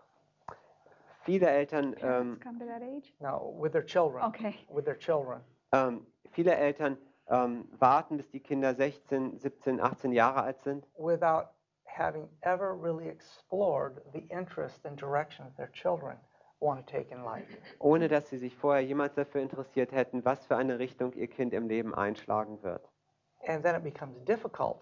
Viele Eltern, ähm, come to that age? No, with their children. Okay. With their children. ähm, viele Eltern ähm, warten, bis die Kinder 16, 17, 18 Jahre alt sind, without having ever really explored the interest and direction that their children want to take in life. ohne dass sie sich vorher jemals dafür interessiert hätten, was für eine Richtung ihr Kind im Leben einschlagen wird. And then it becomes difficult.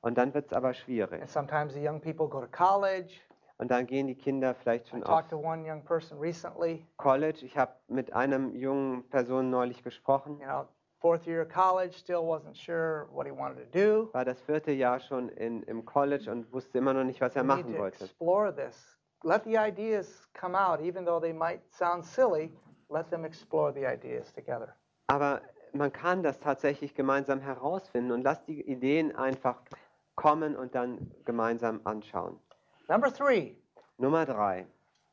Und dann wird es aber schwierig. And sometimes the young people go to college. Und dann gehen die Kinder vielleicht I schon auf talked to one young person recently, College. Ich habe mit einem jungen Person neulich gesprochen. you know, fourth year of college, still wasn't sure what he wanted to do. War das vierte Jahr schon in, im College und wusste immer noch nicht, was er machen wollte. explore this. Let the ideas come out, even though they might sound silly. Let them explore the ideas together. Aber man kann das tatsächlich gemeinsam herausfinden und lasst die Ideen einfach kommen und dann gemeinsam anschauen. Number three, Nummer drei.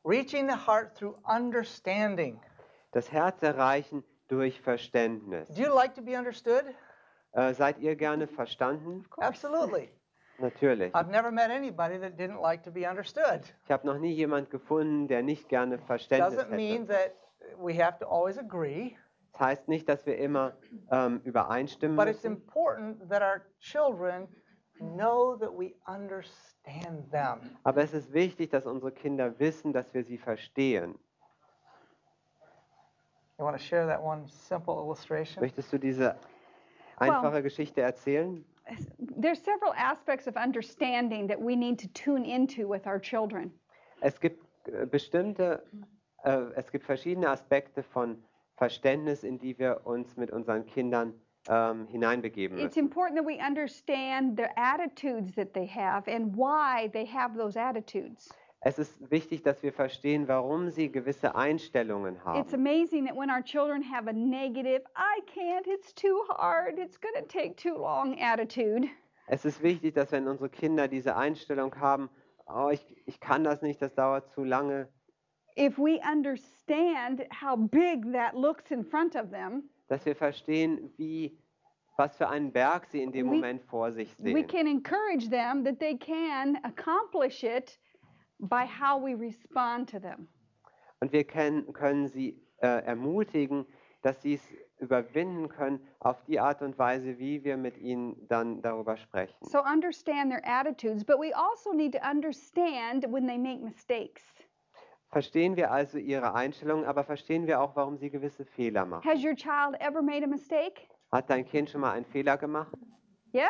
reaching the heart through understanding. Das Herz erreichen durch Verständnis. Do you like to be understood? Äh, seid ihr gerne verstanden? Absolutely. Natürlich. I've never met anybody that didn't like to be understood. Ich habe noch nie jemand gefunden, der nicht gerne Verständnis Doesn't mean hätte. that we have to always agree, Das heißt nicht, dass wir immer ähm, übereinstimmen but it's müssen, important that our children know that we understand them. aber es ist wichtig, dass unsere Kinder wissen, dass wir sie verstehen. You want to share that one simple illustration? Möchtest du diese einfache Geschichte erzählen? There's several aspects of understanding that we need to tune into with our children. Es gibt äh, bestimmte, äh, es gibt verschiedene Aspekte von Verständnis, in die wir uns mit unseren Kindern ähm, hineinbegeben It's müssen. important that we understand the attitudes that they have and why they have those attitudes. Es ist wichtig, dass wir verstehen, warum sie gewisse Einstellungen It's haben. amazing that when our children have a negative, I can't, it's too hard, it's going to take too long attitude, Es ist wichtig, dass wenn unsere Kinder diese Einstellung haben, oh, ich, ich kann das nicht, das dauert zu lange, if we understand how big that looks in front of them, dass wir verstehen, wie, was für einen Berg sie in dem We- Moment vor sich we sehen. can encourage them that they can accomplish it by how we respond to them. Und wir können, können sie äh, ermutigen, dass sie es überwinden können auf die Art und Weise, wie wir mit ihnen dann darüber sprechen. So understand their attitudes, but we also need to understand when they make mistakes. Verstehen wir also ihre Einstellung, aber verstehen wir auch, warum sie gewisse Fehler machen. Has your child ever made a mistake? Hat dein Kind schon mal einen Fehler gemacht? Yes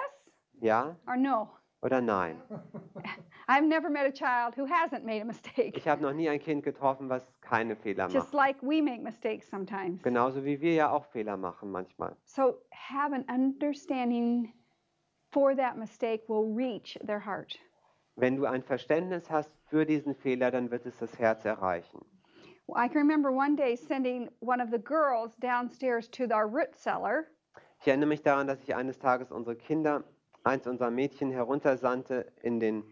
Ja or no? oder nein? *laughs* I've never met a child who hasn't made a mistake. Ich habe noch nie ein Kind getroffen, was keine Fehler Just macht. like we make mistakes sometimes. Genauso wie wir ja auch Fehler machen manchmal. So have an understanding for that mistake will reach their heart. Wenn du ein Verständnis hast für diesen Fehler, dann wird es das Herz erreichen. I can remember one day sending one of the girls downstairs to our root cellar, Ich erinnere mich daran, dass ich eines Tages unsere Kinder, eins unserer Mädchen, heruntersandte in den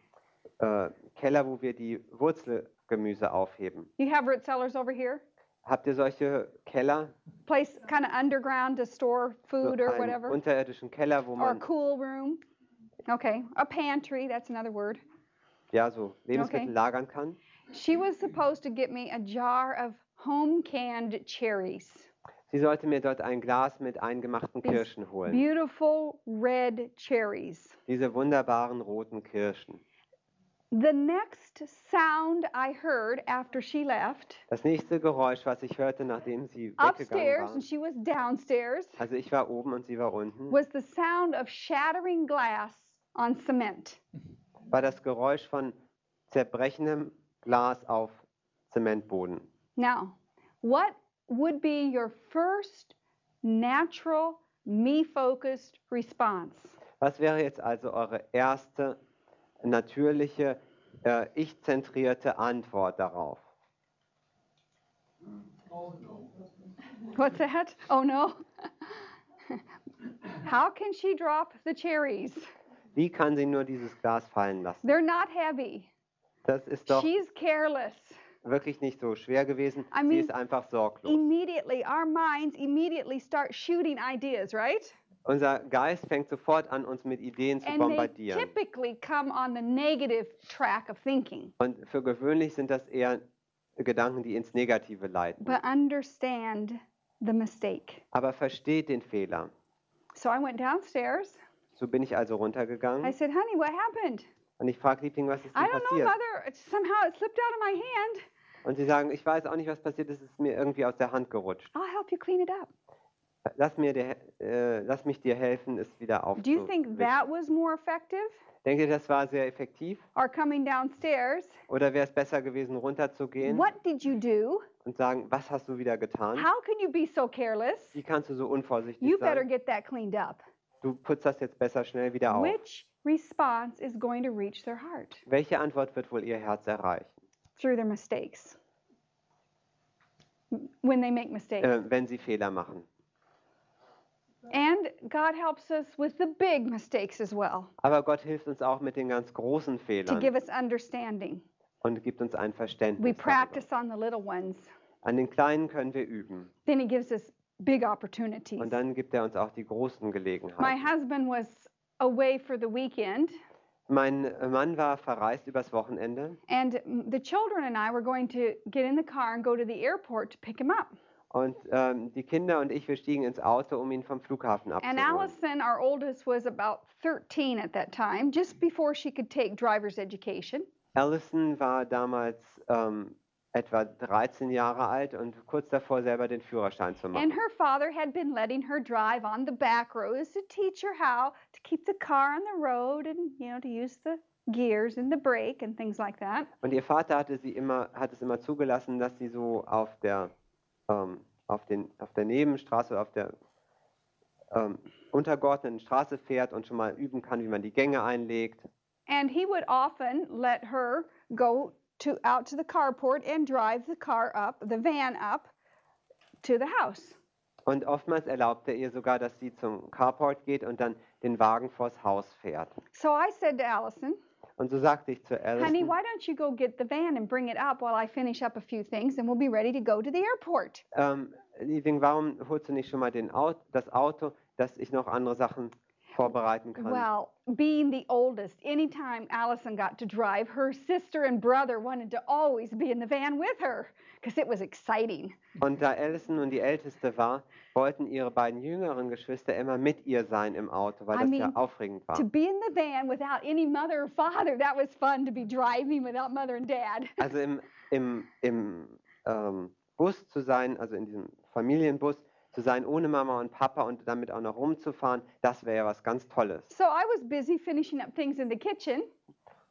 äh, Keller, wo wir die Wurzelgemüse aufheben. You have root cellars over here? Habt ihr solche Keller? Place kind of underground to store So food or einen whatever? unterirdischen Keller, wo Or a man cool room? Okay, a pantry, that's another word. ja so Lebensmittel Okay. lagern kann. She was supposed to get me a jar of home canned cherries. Sie sollte mir dort ein Glas mit eingemachten These Kirschen holen. Beautiful red cherries. Diese wunderbaren roten Kirschen. The next sound I heard after she left, Das nächste Geräusch, was ich hörte, nachdem sie weggegangen upstairs, war, and she was downstairs, also ich war oben und sie war unten, was the sound of shattering glass on cement. war das Geräusch von zerbrechendem Glas auf Zementboden. Now, what would be your first natural, me focused response? Was wäre jetzt also eure erste natürliche, äh, ich-zentrierte Antwort darauf? What's that? Oh no. How can she drop the cherries? Wie kann sie nur dieses Glas fallen lassen? They're not heavy. Das ist doch She's careless. wirklich nicht so schwer gewesen. I Sie mean, ist einfach sorglos. Immediately, our minds immediately start shooting ideas, right? Unser Geist fängt sofort an, uns mit Ideen zu And they bombardieren. typically come on the negative track of thinking. Und für gewöhnlich sind das eher Gedanken, die ins Negative leiten. But understand the mistake. Aber versteht den Fehler. So I went downstairs. So bin ich also I runtergegangen said, honey, what happened? und ich frage Liebling, was ist I denn don't know, passiert? mother. It- Somehow it slipped out of my hand. Und sie sagen, ich weiß auch nicht, was passiert ist, es ist mir irgendwie aus der Hand gerutscht. I'll help you clean it up. Lass, mir dir, äh, lass mich dir helfen, es wieder Do you think that was more effective? Denkt ihr, das war sehr effektiv? Or coming downstairs? Oder wäre es besser gewesen, runterzugehen What did you do? und sagen, was hast du wieder getan? How can you be so careless? Wie kannst du so unvorsichtig You better sein? get that cleaned up. Du putzt das jetzt besser schnell wieder auf. Which response is going to reach their heart Welche Antwort wird wohl ihr Herz erreichen, through their mistakes? When they make mistakes. äh, wenn sie Fehler machen? And God helps us with the big mistakes as well Aber Gott hilft uns auch mit den ganz großen Fehlern. to give us understanding. und gibt uns ein We Verständnis. darüber. practice on the little ones, An den Kleinen können wir üben then He gives us big opportunities. und dann gibt er uns auch die großen Gelegenheiten. My husband was away for the weekend, Mein Mann war verreist übers Wochenende and the children and I were going to get in the car and go to the airport to pick him up. Und ähm, die Kinder und ich, wir stiegen ins Auto, um ihn vom Flughafen And abzuholen. Allison, our oldest, was about 13 at that time, just before she could take driver's education. Allison war damals ähm, etwa 13 Jahre alt und kurz davor selber den Führerschein zu And machen. her father had been letting her drive on the back roads to teach her how to keep the car on the road and, you know, to use the gears and the brake and things like that. Und ihr Vater hatte sie immer, hat es immer zugelassen, dass sie so auf der, ähm, auf den, auf der Nebenstraße, auf der ähm, untergeordneten Straße fährt und schon mal üben kann, wie man die Gänge einlegt. And he would often let her go to out to the carport and drive the car up, the van up to the house. Und oftmals erlaubt er ihr sogar, dass sie zum Carport geht und dann den Wagen vors Haus fährt. So I said to Allison, Und so sagte ich zu Honey, Allison, why don't you go get the van and bring it up while I finish up a few things and we'll be ready to go to the airport? ähm, Liebling, warum holst du nicht schon mal Auto, das Auto, dass ich noch andere Sachen vorbereiten kann? Well, being the oldest, anytime Allison got to drive, her sister and brother wanted to always be in the van with her because it was exciting. Und da Allison nun die Älteste war, wollten ihre beiden jüngeren Geschwister immer mit ihr sein im Auto, weil I das mean, ja aufregend war. To be in the van without any mother or father, that was fun to be driving without mother and dad. *laughs* Also im, im, im ähm, Bus zu sein, also in diesem Familienbus zu sein, ohne Mama und Papa und damit auch noch rumzufahren, das wäre ja was ganz Tolles. So I was busy finishing up things in the kitchen,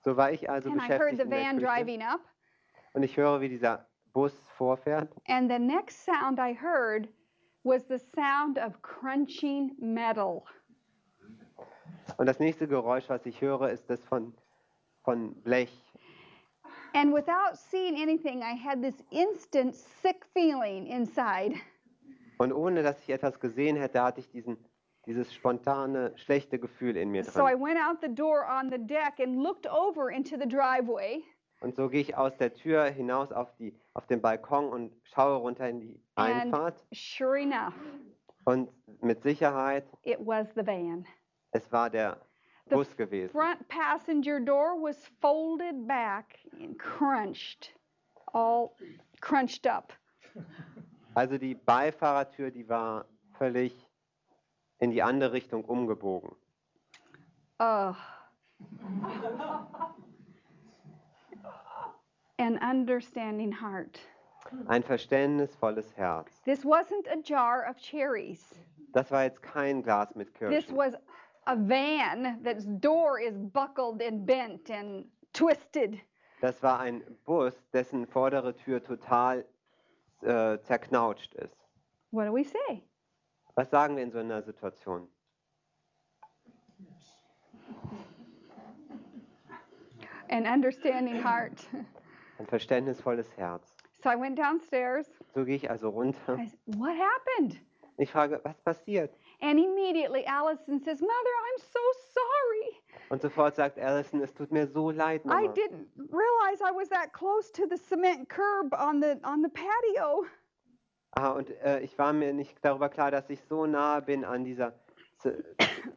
So war ich also and I heard beschäftigt the in der van Küche driving up. und ich höre, wie dieser Bus vorfährt. And the next sound I heard was the sound of crunching metal. Und das nächste Geräusch, was ich höre, ist das von von Blech. And without seeing anything, I had this instant sick feeling inside. Und ohne dass ich etwas gesehen hätte, hatte ich diesen, dieses spontane, schlechte Gefühl in mir So I drin. went out the door on the deck and looked over into the driveway. Und so gehe ich aus der Tür hinaus auf, die, auf den Balkon und schaue runter in die And- Einfahrt. Sure enough, Und mit Sicherheit, it was the van. es war der The Bus gewesen. Front passenger door was folded back and crunched, all crunched up. *laughs* Also die Beifahrertür, die war völlig in die andere Richtung umgebogen. Ugh. An understanding heart. Ein verständnisvolles Herz. This wasn't a jar of cherries. Das war jetzt kein Glas mit This Kirschen. was a van that's door is buckled and bent and twisted. Das war ein Bus, dessen vordere Tür total äh, zerknautscht ist. What do we say? Was sagen wir in so einer Situation? An understanding heart. Ein verständnisvolles Herz. So I went downstairs. So gehe ich also runter. I said, What happened? Ich frage, was passiert? And immediately Allison says, Mother, I'm so sorry. Und sofort sagt Alison, es tut mir so leid, I Mama. didn't realize I was that close to the cement curb on the on the patio. Ah, und äh, ich war mir nicht darüber klar, dass ich so nah bin an dieser Z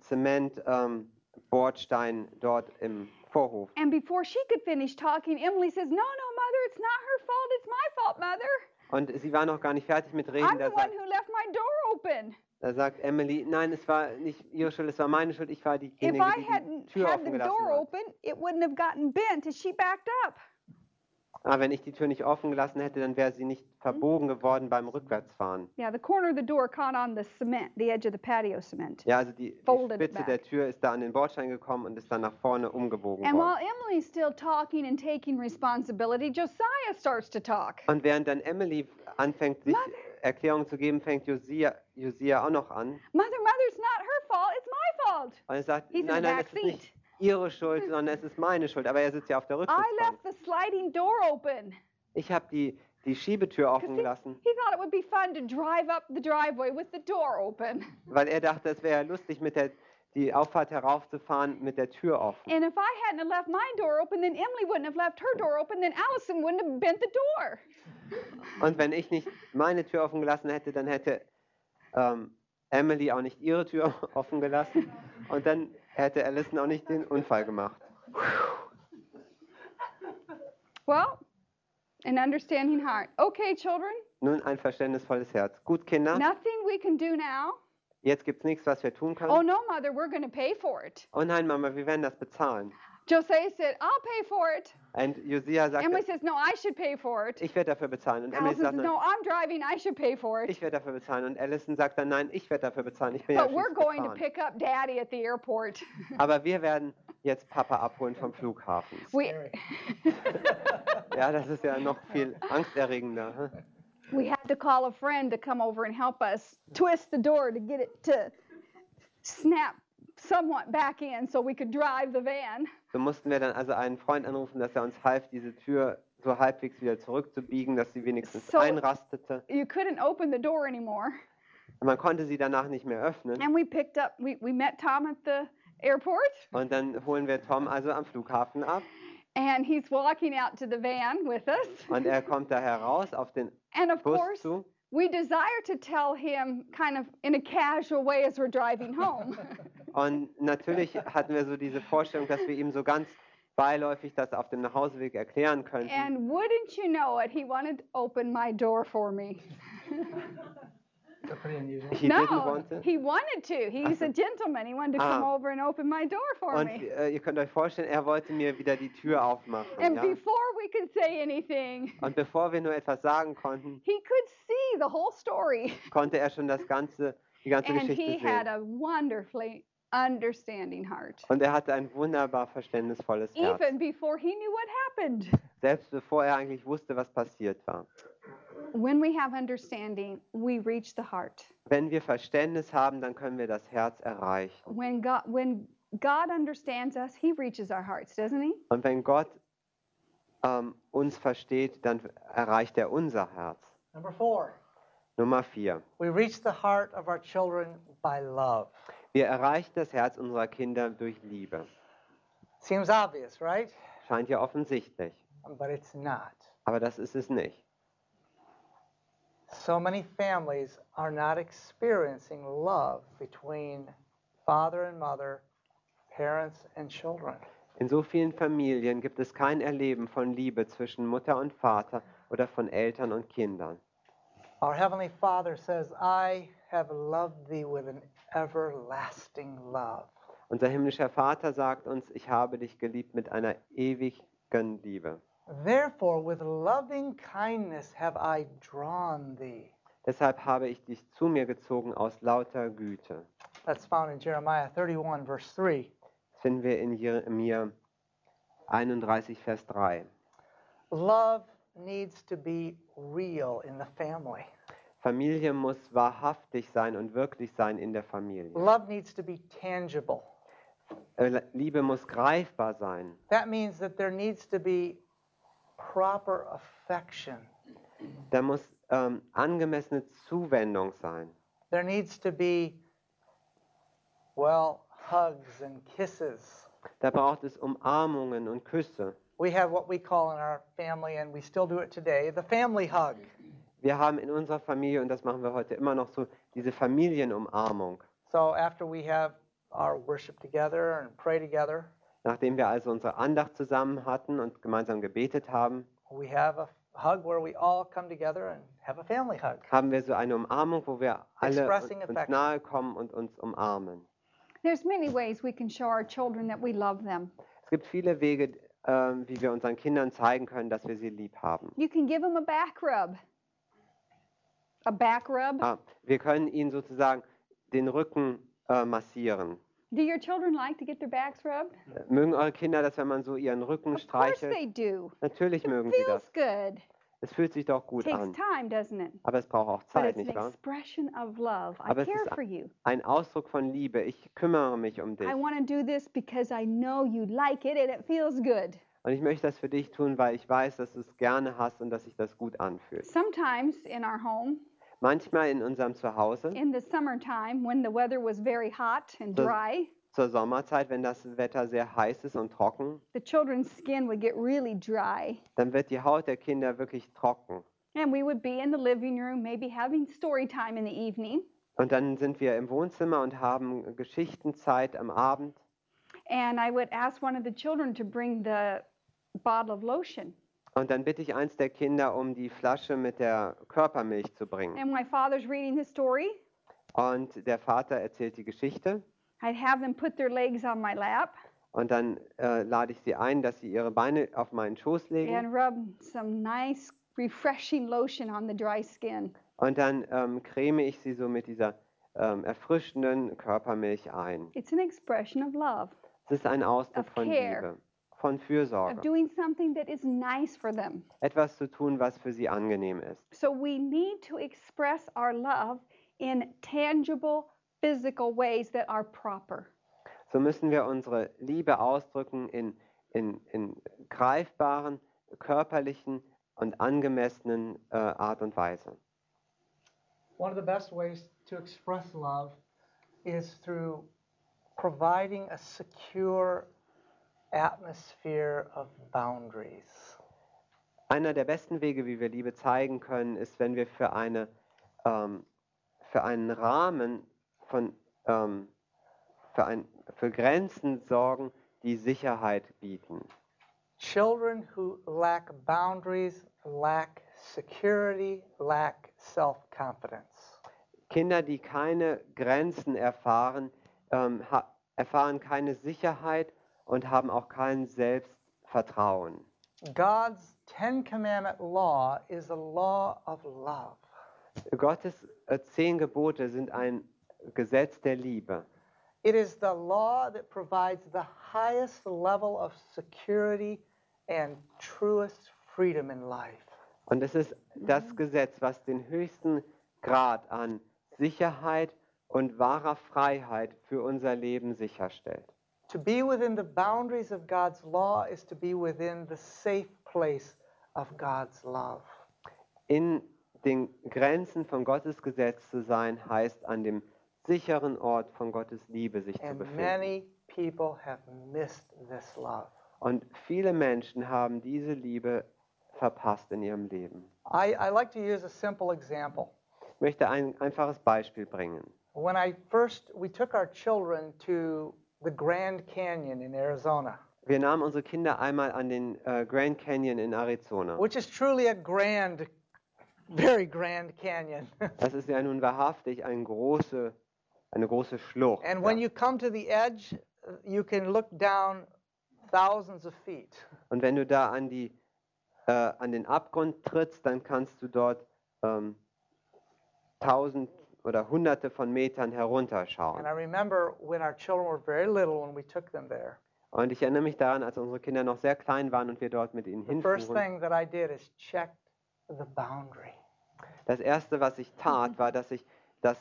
Zement ähm, Bordstein dort im Vorhof. And before she could finish talking, Emily says, No, no, Mother, it's not her fault. It's my fault, Mother. Und sie war noch gar nicht fertig mit Reden. I'm the one sagt- who left my door open. Da sagt Emily, nein, es war nicht ihre Schuld, es war meine Schuld. Ich war If diejenige, I die die Tür had offen the gelassen door hat. open, it wouldn't have gotten bent as she backed up. Ah, wenn ich die Tür nicht offen gelassen hätte, dann wäre sie nicht verbogen geworden beim Rückwärtsfahren. Yeah, the corner of the door caught on the cement, the edge of the patio cement. Ja, also die, die Spitze der Tür ist da an den Bordstein gekommen und ist dann nach vorne umgebogen And while worden. Emily's still talking and taking responsibility, Josiah starts to talk. Und während dann Emily anfängt, sich. Erklärungen zu geben, fängt Josia, Josia auch noch an. Mother, Mother, it's not her fault, it's my fault. Und er sagt, He's in nein, nein, es ist nicht ihre Schuld, sondern es ist meine Schuld. Aber er sitzt ja auf der I Rücksitzbank. left the sliding door open. Ich habe die, die Schiebetür offen gelassen, he thought it would be fun to drive up the driveway with the door open. *laughs* weil er dachte, es wäre lustig, mit der, die Auffahrt heraufzufahren mit der Tür offen. And if I hadn't left my door open, then Emily wouldn't have left her door open, then Allison wouldn't have bent the door. Und wenn ich nicht meine Tür offen gelassen hätte, dann hätte ähm, Emily auch nicht ihre Tür *laughs* offen gelassen. Und dann hätte Alison auch nicht den Unfall gemacht. Well, an understanding heart. Okay, children, Nun ein verständnisvolles Herz. Gut, Kinder, nothing we can do now. jetzt gibt es nichts, was wir tun können. Oh no, Mother, we're going to pay for it. Oh nein, Mama, wir werden das bezahlen. Josiah said, I'll pay for it. And Josia sagt, Emily says, No, I should pay for it. ich werde dafür bezahlen. Und Emily Allison sagt, says, No, I'm driving, I should pay for it. ich werde dafür bezahlen. Und Alison sagt dann, nein, ich werde dafür bezahlen. Ich bin ja But we're schließlich going to gefahren. pick up Daddy at the airport. *laughs* Aber wir werden jetzt Papa abholen vom Flughafen. We, *laughs* Ja, das ist ja noch viel angsterregender. hm? we had to call a friend to come over and help us twist the door to get it to snap somewhat back in so we could drive the van. So mussten wir dann also einen Freund anrufen, dass er uns half, diese Tür so halbwegs wieder zurückzubiegen, dass sie wenigstens So- einrastete. You couldn't open the door anymore. Und man konnte sie danach nicht mehr öffnen. And we picked up, we, we met Tom at the airport, Und dann holen wir Tom also am Flughafen ab. and he's walking out to the van with us. Und er kommt da heraus auf den And of Bus course, zu. we desire to tell him kind of in a casual way as we're driving home. *laughs* Und natürlich hatten wir so diese Vorstellung, dass wir ihm so ganz beiläufig das auf dem Nachhauseweg erklären könnten. and wouldn't you know it, he wanted to open my door for me. That's pretty unusual. He didn't no, want to. he wanted to. He's a gentleman. He wanted to come Ah. over and open my door for Und me. äh, ihr könnt euch vorstellen, er wollte mir wieder die Tür aufmachen. And Ja? before we could say anything, Und bevor wir nur etwas sagen konnten, he could see the whole story. konnte er schon das ganze, die ganze And Geschichte he had sehen. a wonderfully understanding heart. Und er hatte ein wunderbar verständnisvolles Herz. Even before he knew what happened. Selbst bevor er eigentlich wusste, was passiert war. When we have understanding, we reach the heart. Wenn wir Verständnis haben, dann können wir das Herz erreichen. When God when God understands us, He reaches our hearts, doesn't He? Und wenn Gott ähm, uns versteht, dann erreicht er unser Herz. Number four, Nummer vier. we reach the heart of our children by love. Wir erreichen das Herz unserer Kinder durch Liebe. Seems obvious, right? Scheint ja offensichtlich, But it's not. aber das ist es nicht. So many families are not experiencing love between father and mother, parents and children. In so vielen Familien gibt es kein Erleben von Liebe zwischen Mutter und Vater oder von Eltern und Kindern. Our Heavenly Father says, I have loved thee with an everlasting love. Unser himmlischer Vater sagt uns, ich habe dich geliebt mit einer ewigen Liebe. Therefore, with loving kindness have I drawn thee. Deshalb habe ich dich zu mir gezogen aus lauter Güte. That's found in Jeremiah 31, verse 3. Das finden wir in Jeremia 31, Vers 3. Love needs to be real in the family. Familie muss wahrhaftig sein und wirklich sein in der Familie. Love needs to be tangible. Äh, Liebe muss greifbar sein. That means that there needs to be proper affection. Da muss ähm, angemessene Zuwendung sein. There needs to be, well, hugs and kisses. Da braucht es Umarmungen und Küsse. We have what we call in our family, and we still do it today, the family hug. Wir haben in unserer Familie, und das machen wir heute immer noch so, diese Familienumarmung. So after we have our worship together and pray together, Nachdem wir also unsere Andacht zusammen hatten und gemeinsam gebetet haben, we have a hug where we all come together and have a family hug. haben wir so eine Umarmung, wo wir alle Expressing uns affection. nahe kommen und uns umarmen. There's many ways we can show our children that we love them. Es gibt viele Wege, ähm, wie wir unseren Kindern zeigen können, dass wir sie lieb haben. You can give them a back rub. A back rub. Ah, wir können ihnen sozusagen den Rücken äh, massieren. Do your children like to get their backs rubbed? Mögen eure Kinder das, wenn man so ihren Rücken Of course streichelt? they do. Natürlich It mögen sie feels das. good. Es fühlt sich doch gut Takes an. time, doesn't it? Aber es braucht auch Zeit, nicht wahr? Aber es ist. Ein Ausdruck von Liebe. Ich kümmere mich um dich. I want to do this because I know you like it and it feels good. Und ich möchte das für dich tun, weil ich weiß, dass du es gerne hast und dass sich das gut anfühlt. Sometimes in our home, Manchmal in unserem Zuhause, in the summertime when the weather was very hot and Das- dry, zur Sommerzeit, wenn das Wetter sehr heiß ist und trocken, the children's skin would get really dry. dann wird die Haut der Kinder wirklich trocken. And we would be in the living room, maybe having story time in the evening. Und dann sind wir im Wohnzimmer und haben Geschichtenzeit am Abend. And I would ask one of the children to bring the bottle of lotion. Und dann bitte ich eins der Kinder, um die Flasche mit der Körpermilch zu bringen. And my father's reading the story. Und der Vater erzählt die Geschichte. I'd have them put their legs on my lap Und dann äh, lade ich sie ein, dass sie ihre Beine auf meinen Schoß legen. and rub some nice, refreshing lotion on the dry skin. Und dann ähm, creme ich sie so mit dieser ähm, erfrischenden Körpermilch ein. It's an expression of love, Es ist ein Ausdruck Of von care. Liebe, von of Fürsorge. doing something that is nice for them. Etwas zu tun, was für sie angenehm ist. So we need to express our love in tangible, physical ways that are proper. So müssen wir unsere Liebe ausdrücken in, in, in greifbaren, körperlichen und angemessenen äh, Art und Weise. One of the best ways to express love is through providing a secure atmosphere of boundaries. Einer der besten Wege, wie wir Liebe zeigen können, ist, wenn wir für, eine, ähm, für einen Rahmen von, ähm, für, ein, für Grenzen sorgen, die Sicherheit bieten. Children who lack boundaries lack security, lack self confidence. Kinder, die keine Grenzen erfahren, ähm, erfahren keine Sicherheit und haben auch kein Selbstvertrauen. God's Ten Commandment law is a law of love. Gottes äh, zehn Gebote sind ein Gesetz der Liebe. It is the law that provides the highest level of security and truest freedom in life. Und es ist das Gesetz, was den höchsten Grad an Sicherheit und wahrer Freiheit für unser Leben sicherstellt. To be within the boundaries of God's law is to be within the safe place of God's love. In den Grenzen von Gottes Gesetz zu sein, heißt an dem sicheren Ort von Gottes Liebe sich zu And befinden. many people have missed this love. Und viele Menschen haben diese Liebe verpasst in ihrem Leben. I, I like to use a simple example. Ich möchte ein einfaches Beispiel bringen. When I first, we took our children to the Grand Canyon in Arizona, Wir nahmen unsere Kinder einmal an den äh, Grand Canyon in Arizona. which is truly a grand, very grand canyon. *laughs* Das ist ja nun wahrhaftig eine große, eine große Schlucht. and when ja. you come to the edge, uh, you can look down thousands of feet. Und wenn du da an, die, äh, an den Abgrund trittst, dann kannst du dort ähm, tausend oder hunderte von Metern herunterschauen. And I remember when our children were very little when we took them there. Und ich erinnere mich daran, als unsere Kinder noch sehr klein waren und wir dort mit ihnen hinfuhren. Das Erste, was ich tat, war, dass ich das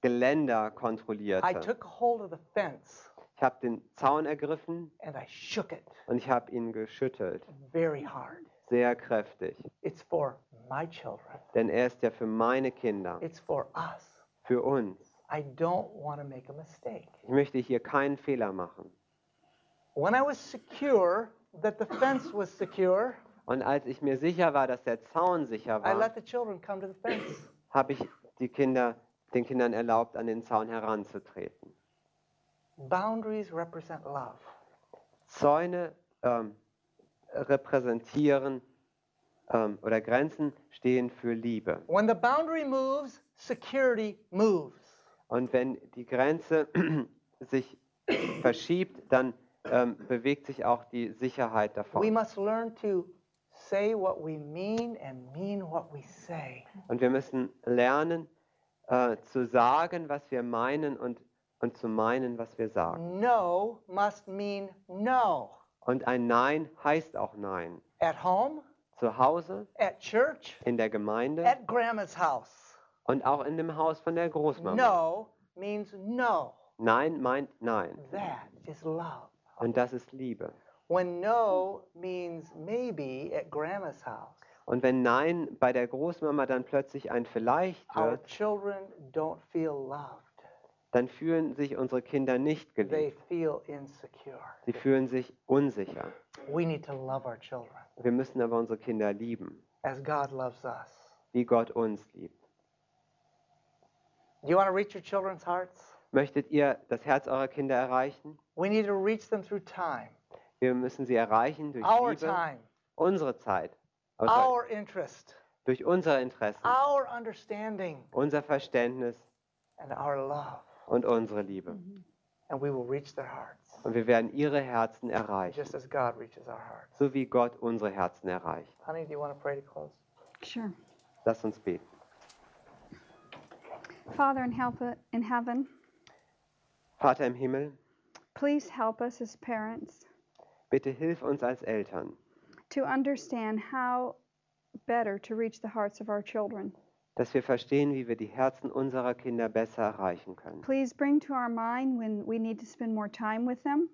Geländer I kontrollierte. took hold of the fence Ich habe den Zaun ergriffen and I shook it und ich habe ihn geschüttelt, very hard. sehr kräftig. It's for my children. Denn er ist ja für meine Kinder, It's for us. Für uns. I don't want to make a mistake. Ich möchte hier keinen Fehler machen. When I was secure that the fence was secure, Und als ich mir sicher war, dass der Zaun sicher I war, let the children come to the fence. habe ich die Kinder, den Kindern erlaubt, an den Zaun heranzutreten. Boundaries represent love. Zäune ähm, repräsentieren ähm, oder Grenzen stehen für Liebe. When the boundary moves, security moves. Und wenn die Grenze *clears throat* sich verschiebt, dann ähm, bewegt sich auch die Sicherheit We davon. must learn to say what we mean and mean what we say. Und wir müssen lernen äh, zu sagen, was wir meinen und, und zu meinen, was wir sagen. No must mean no. Und ein Nein heißt auch Nein. At home, Zu Hause, at church, in der Gemeinde at grandma's house. Und auch in dem Haus von der Großmama. No means no. Nein meint Nein. That is love. Und das ist Liebe. When no means maybe at grandma's house, Und wenn Nein bei der Großmama dann plötzlich ein Vielleicht our wird, children don't feel loved. dann fühlen sich unsere Kinder nicht They geliebt. feel insecure. Sie fühlen sich unsicher. We need to love our children Wir müssen aber unsere Kinder lieben, as God loves us. wie Gott uns liebt. Do you want to reach your children's hearts? Möchtet ihr das Herz eurer Kinder erreichen? We need to reach them through time, Wir müssen sie erreichen durch our Liebe, time, unsere Zeit, our interest, durch unsere Interessen, our understanding, unser Verständnis and our love. und unsere Liebe. And we will reach their hearts, Und wir werden ihre Herzen erreichen, just as God reaches our hearts. so wie Gott unsere Herzen erreicht. Honey, do you want to pray to close? Sure. Lass uns beten. Father in, help, in heaven, Vater im Himmel, please help us as parents bitte hilf uns als Eltern, to understand how better to reach the hearts of our children. dass wir verstehen, wie wir die Herzen unserer Kinder besser erreichen können. Please bring to our mind when we need to spend more time with them.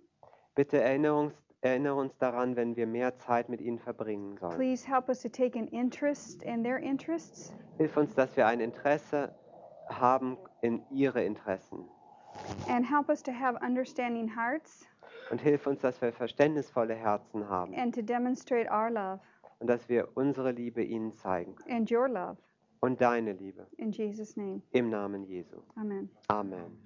Bitte erinnere uns, erinnere uns daran, wenn wir mehr Zeit mit ihnen verbringen sollen. Please help us to take an interest in their interests. Hilf uns, dass wir ein Interesse haben in ihre Interessen. And help us to have understanding hearts Und hilf uns, dass wir verständnisvolle Herzen haben and to demonstrate our love und dass wir unsere Liebe ihnen zeigen. and your love. Und deine Liebe. In Jesus' name, Im Namen Jesu. amen. Amen.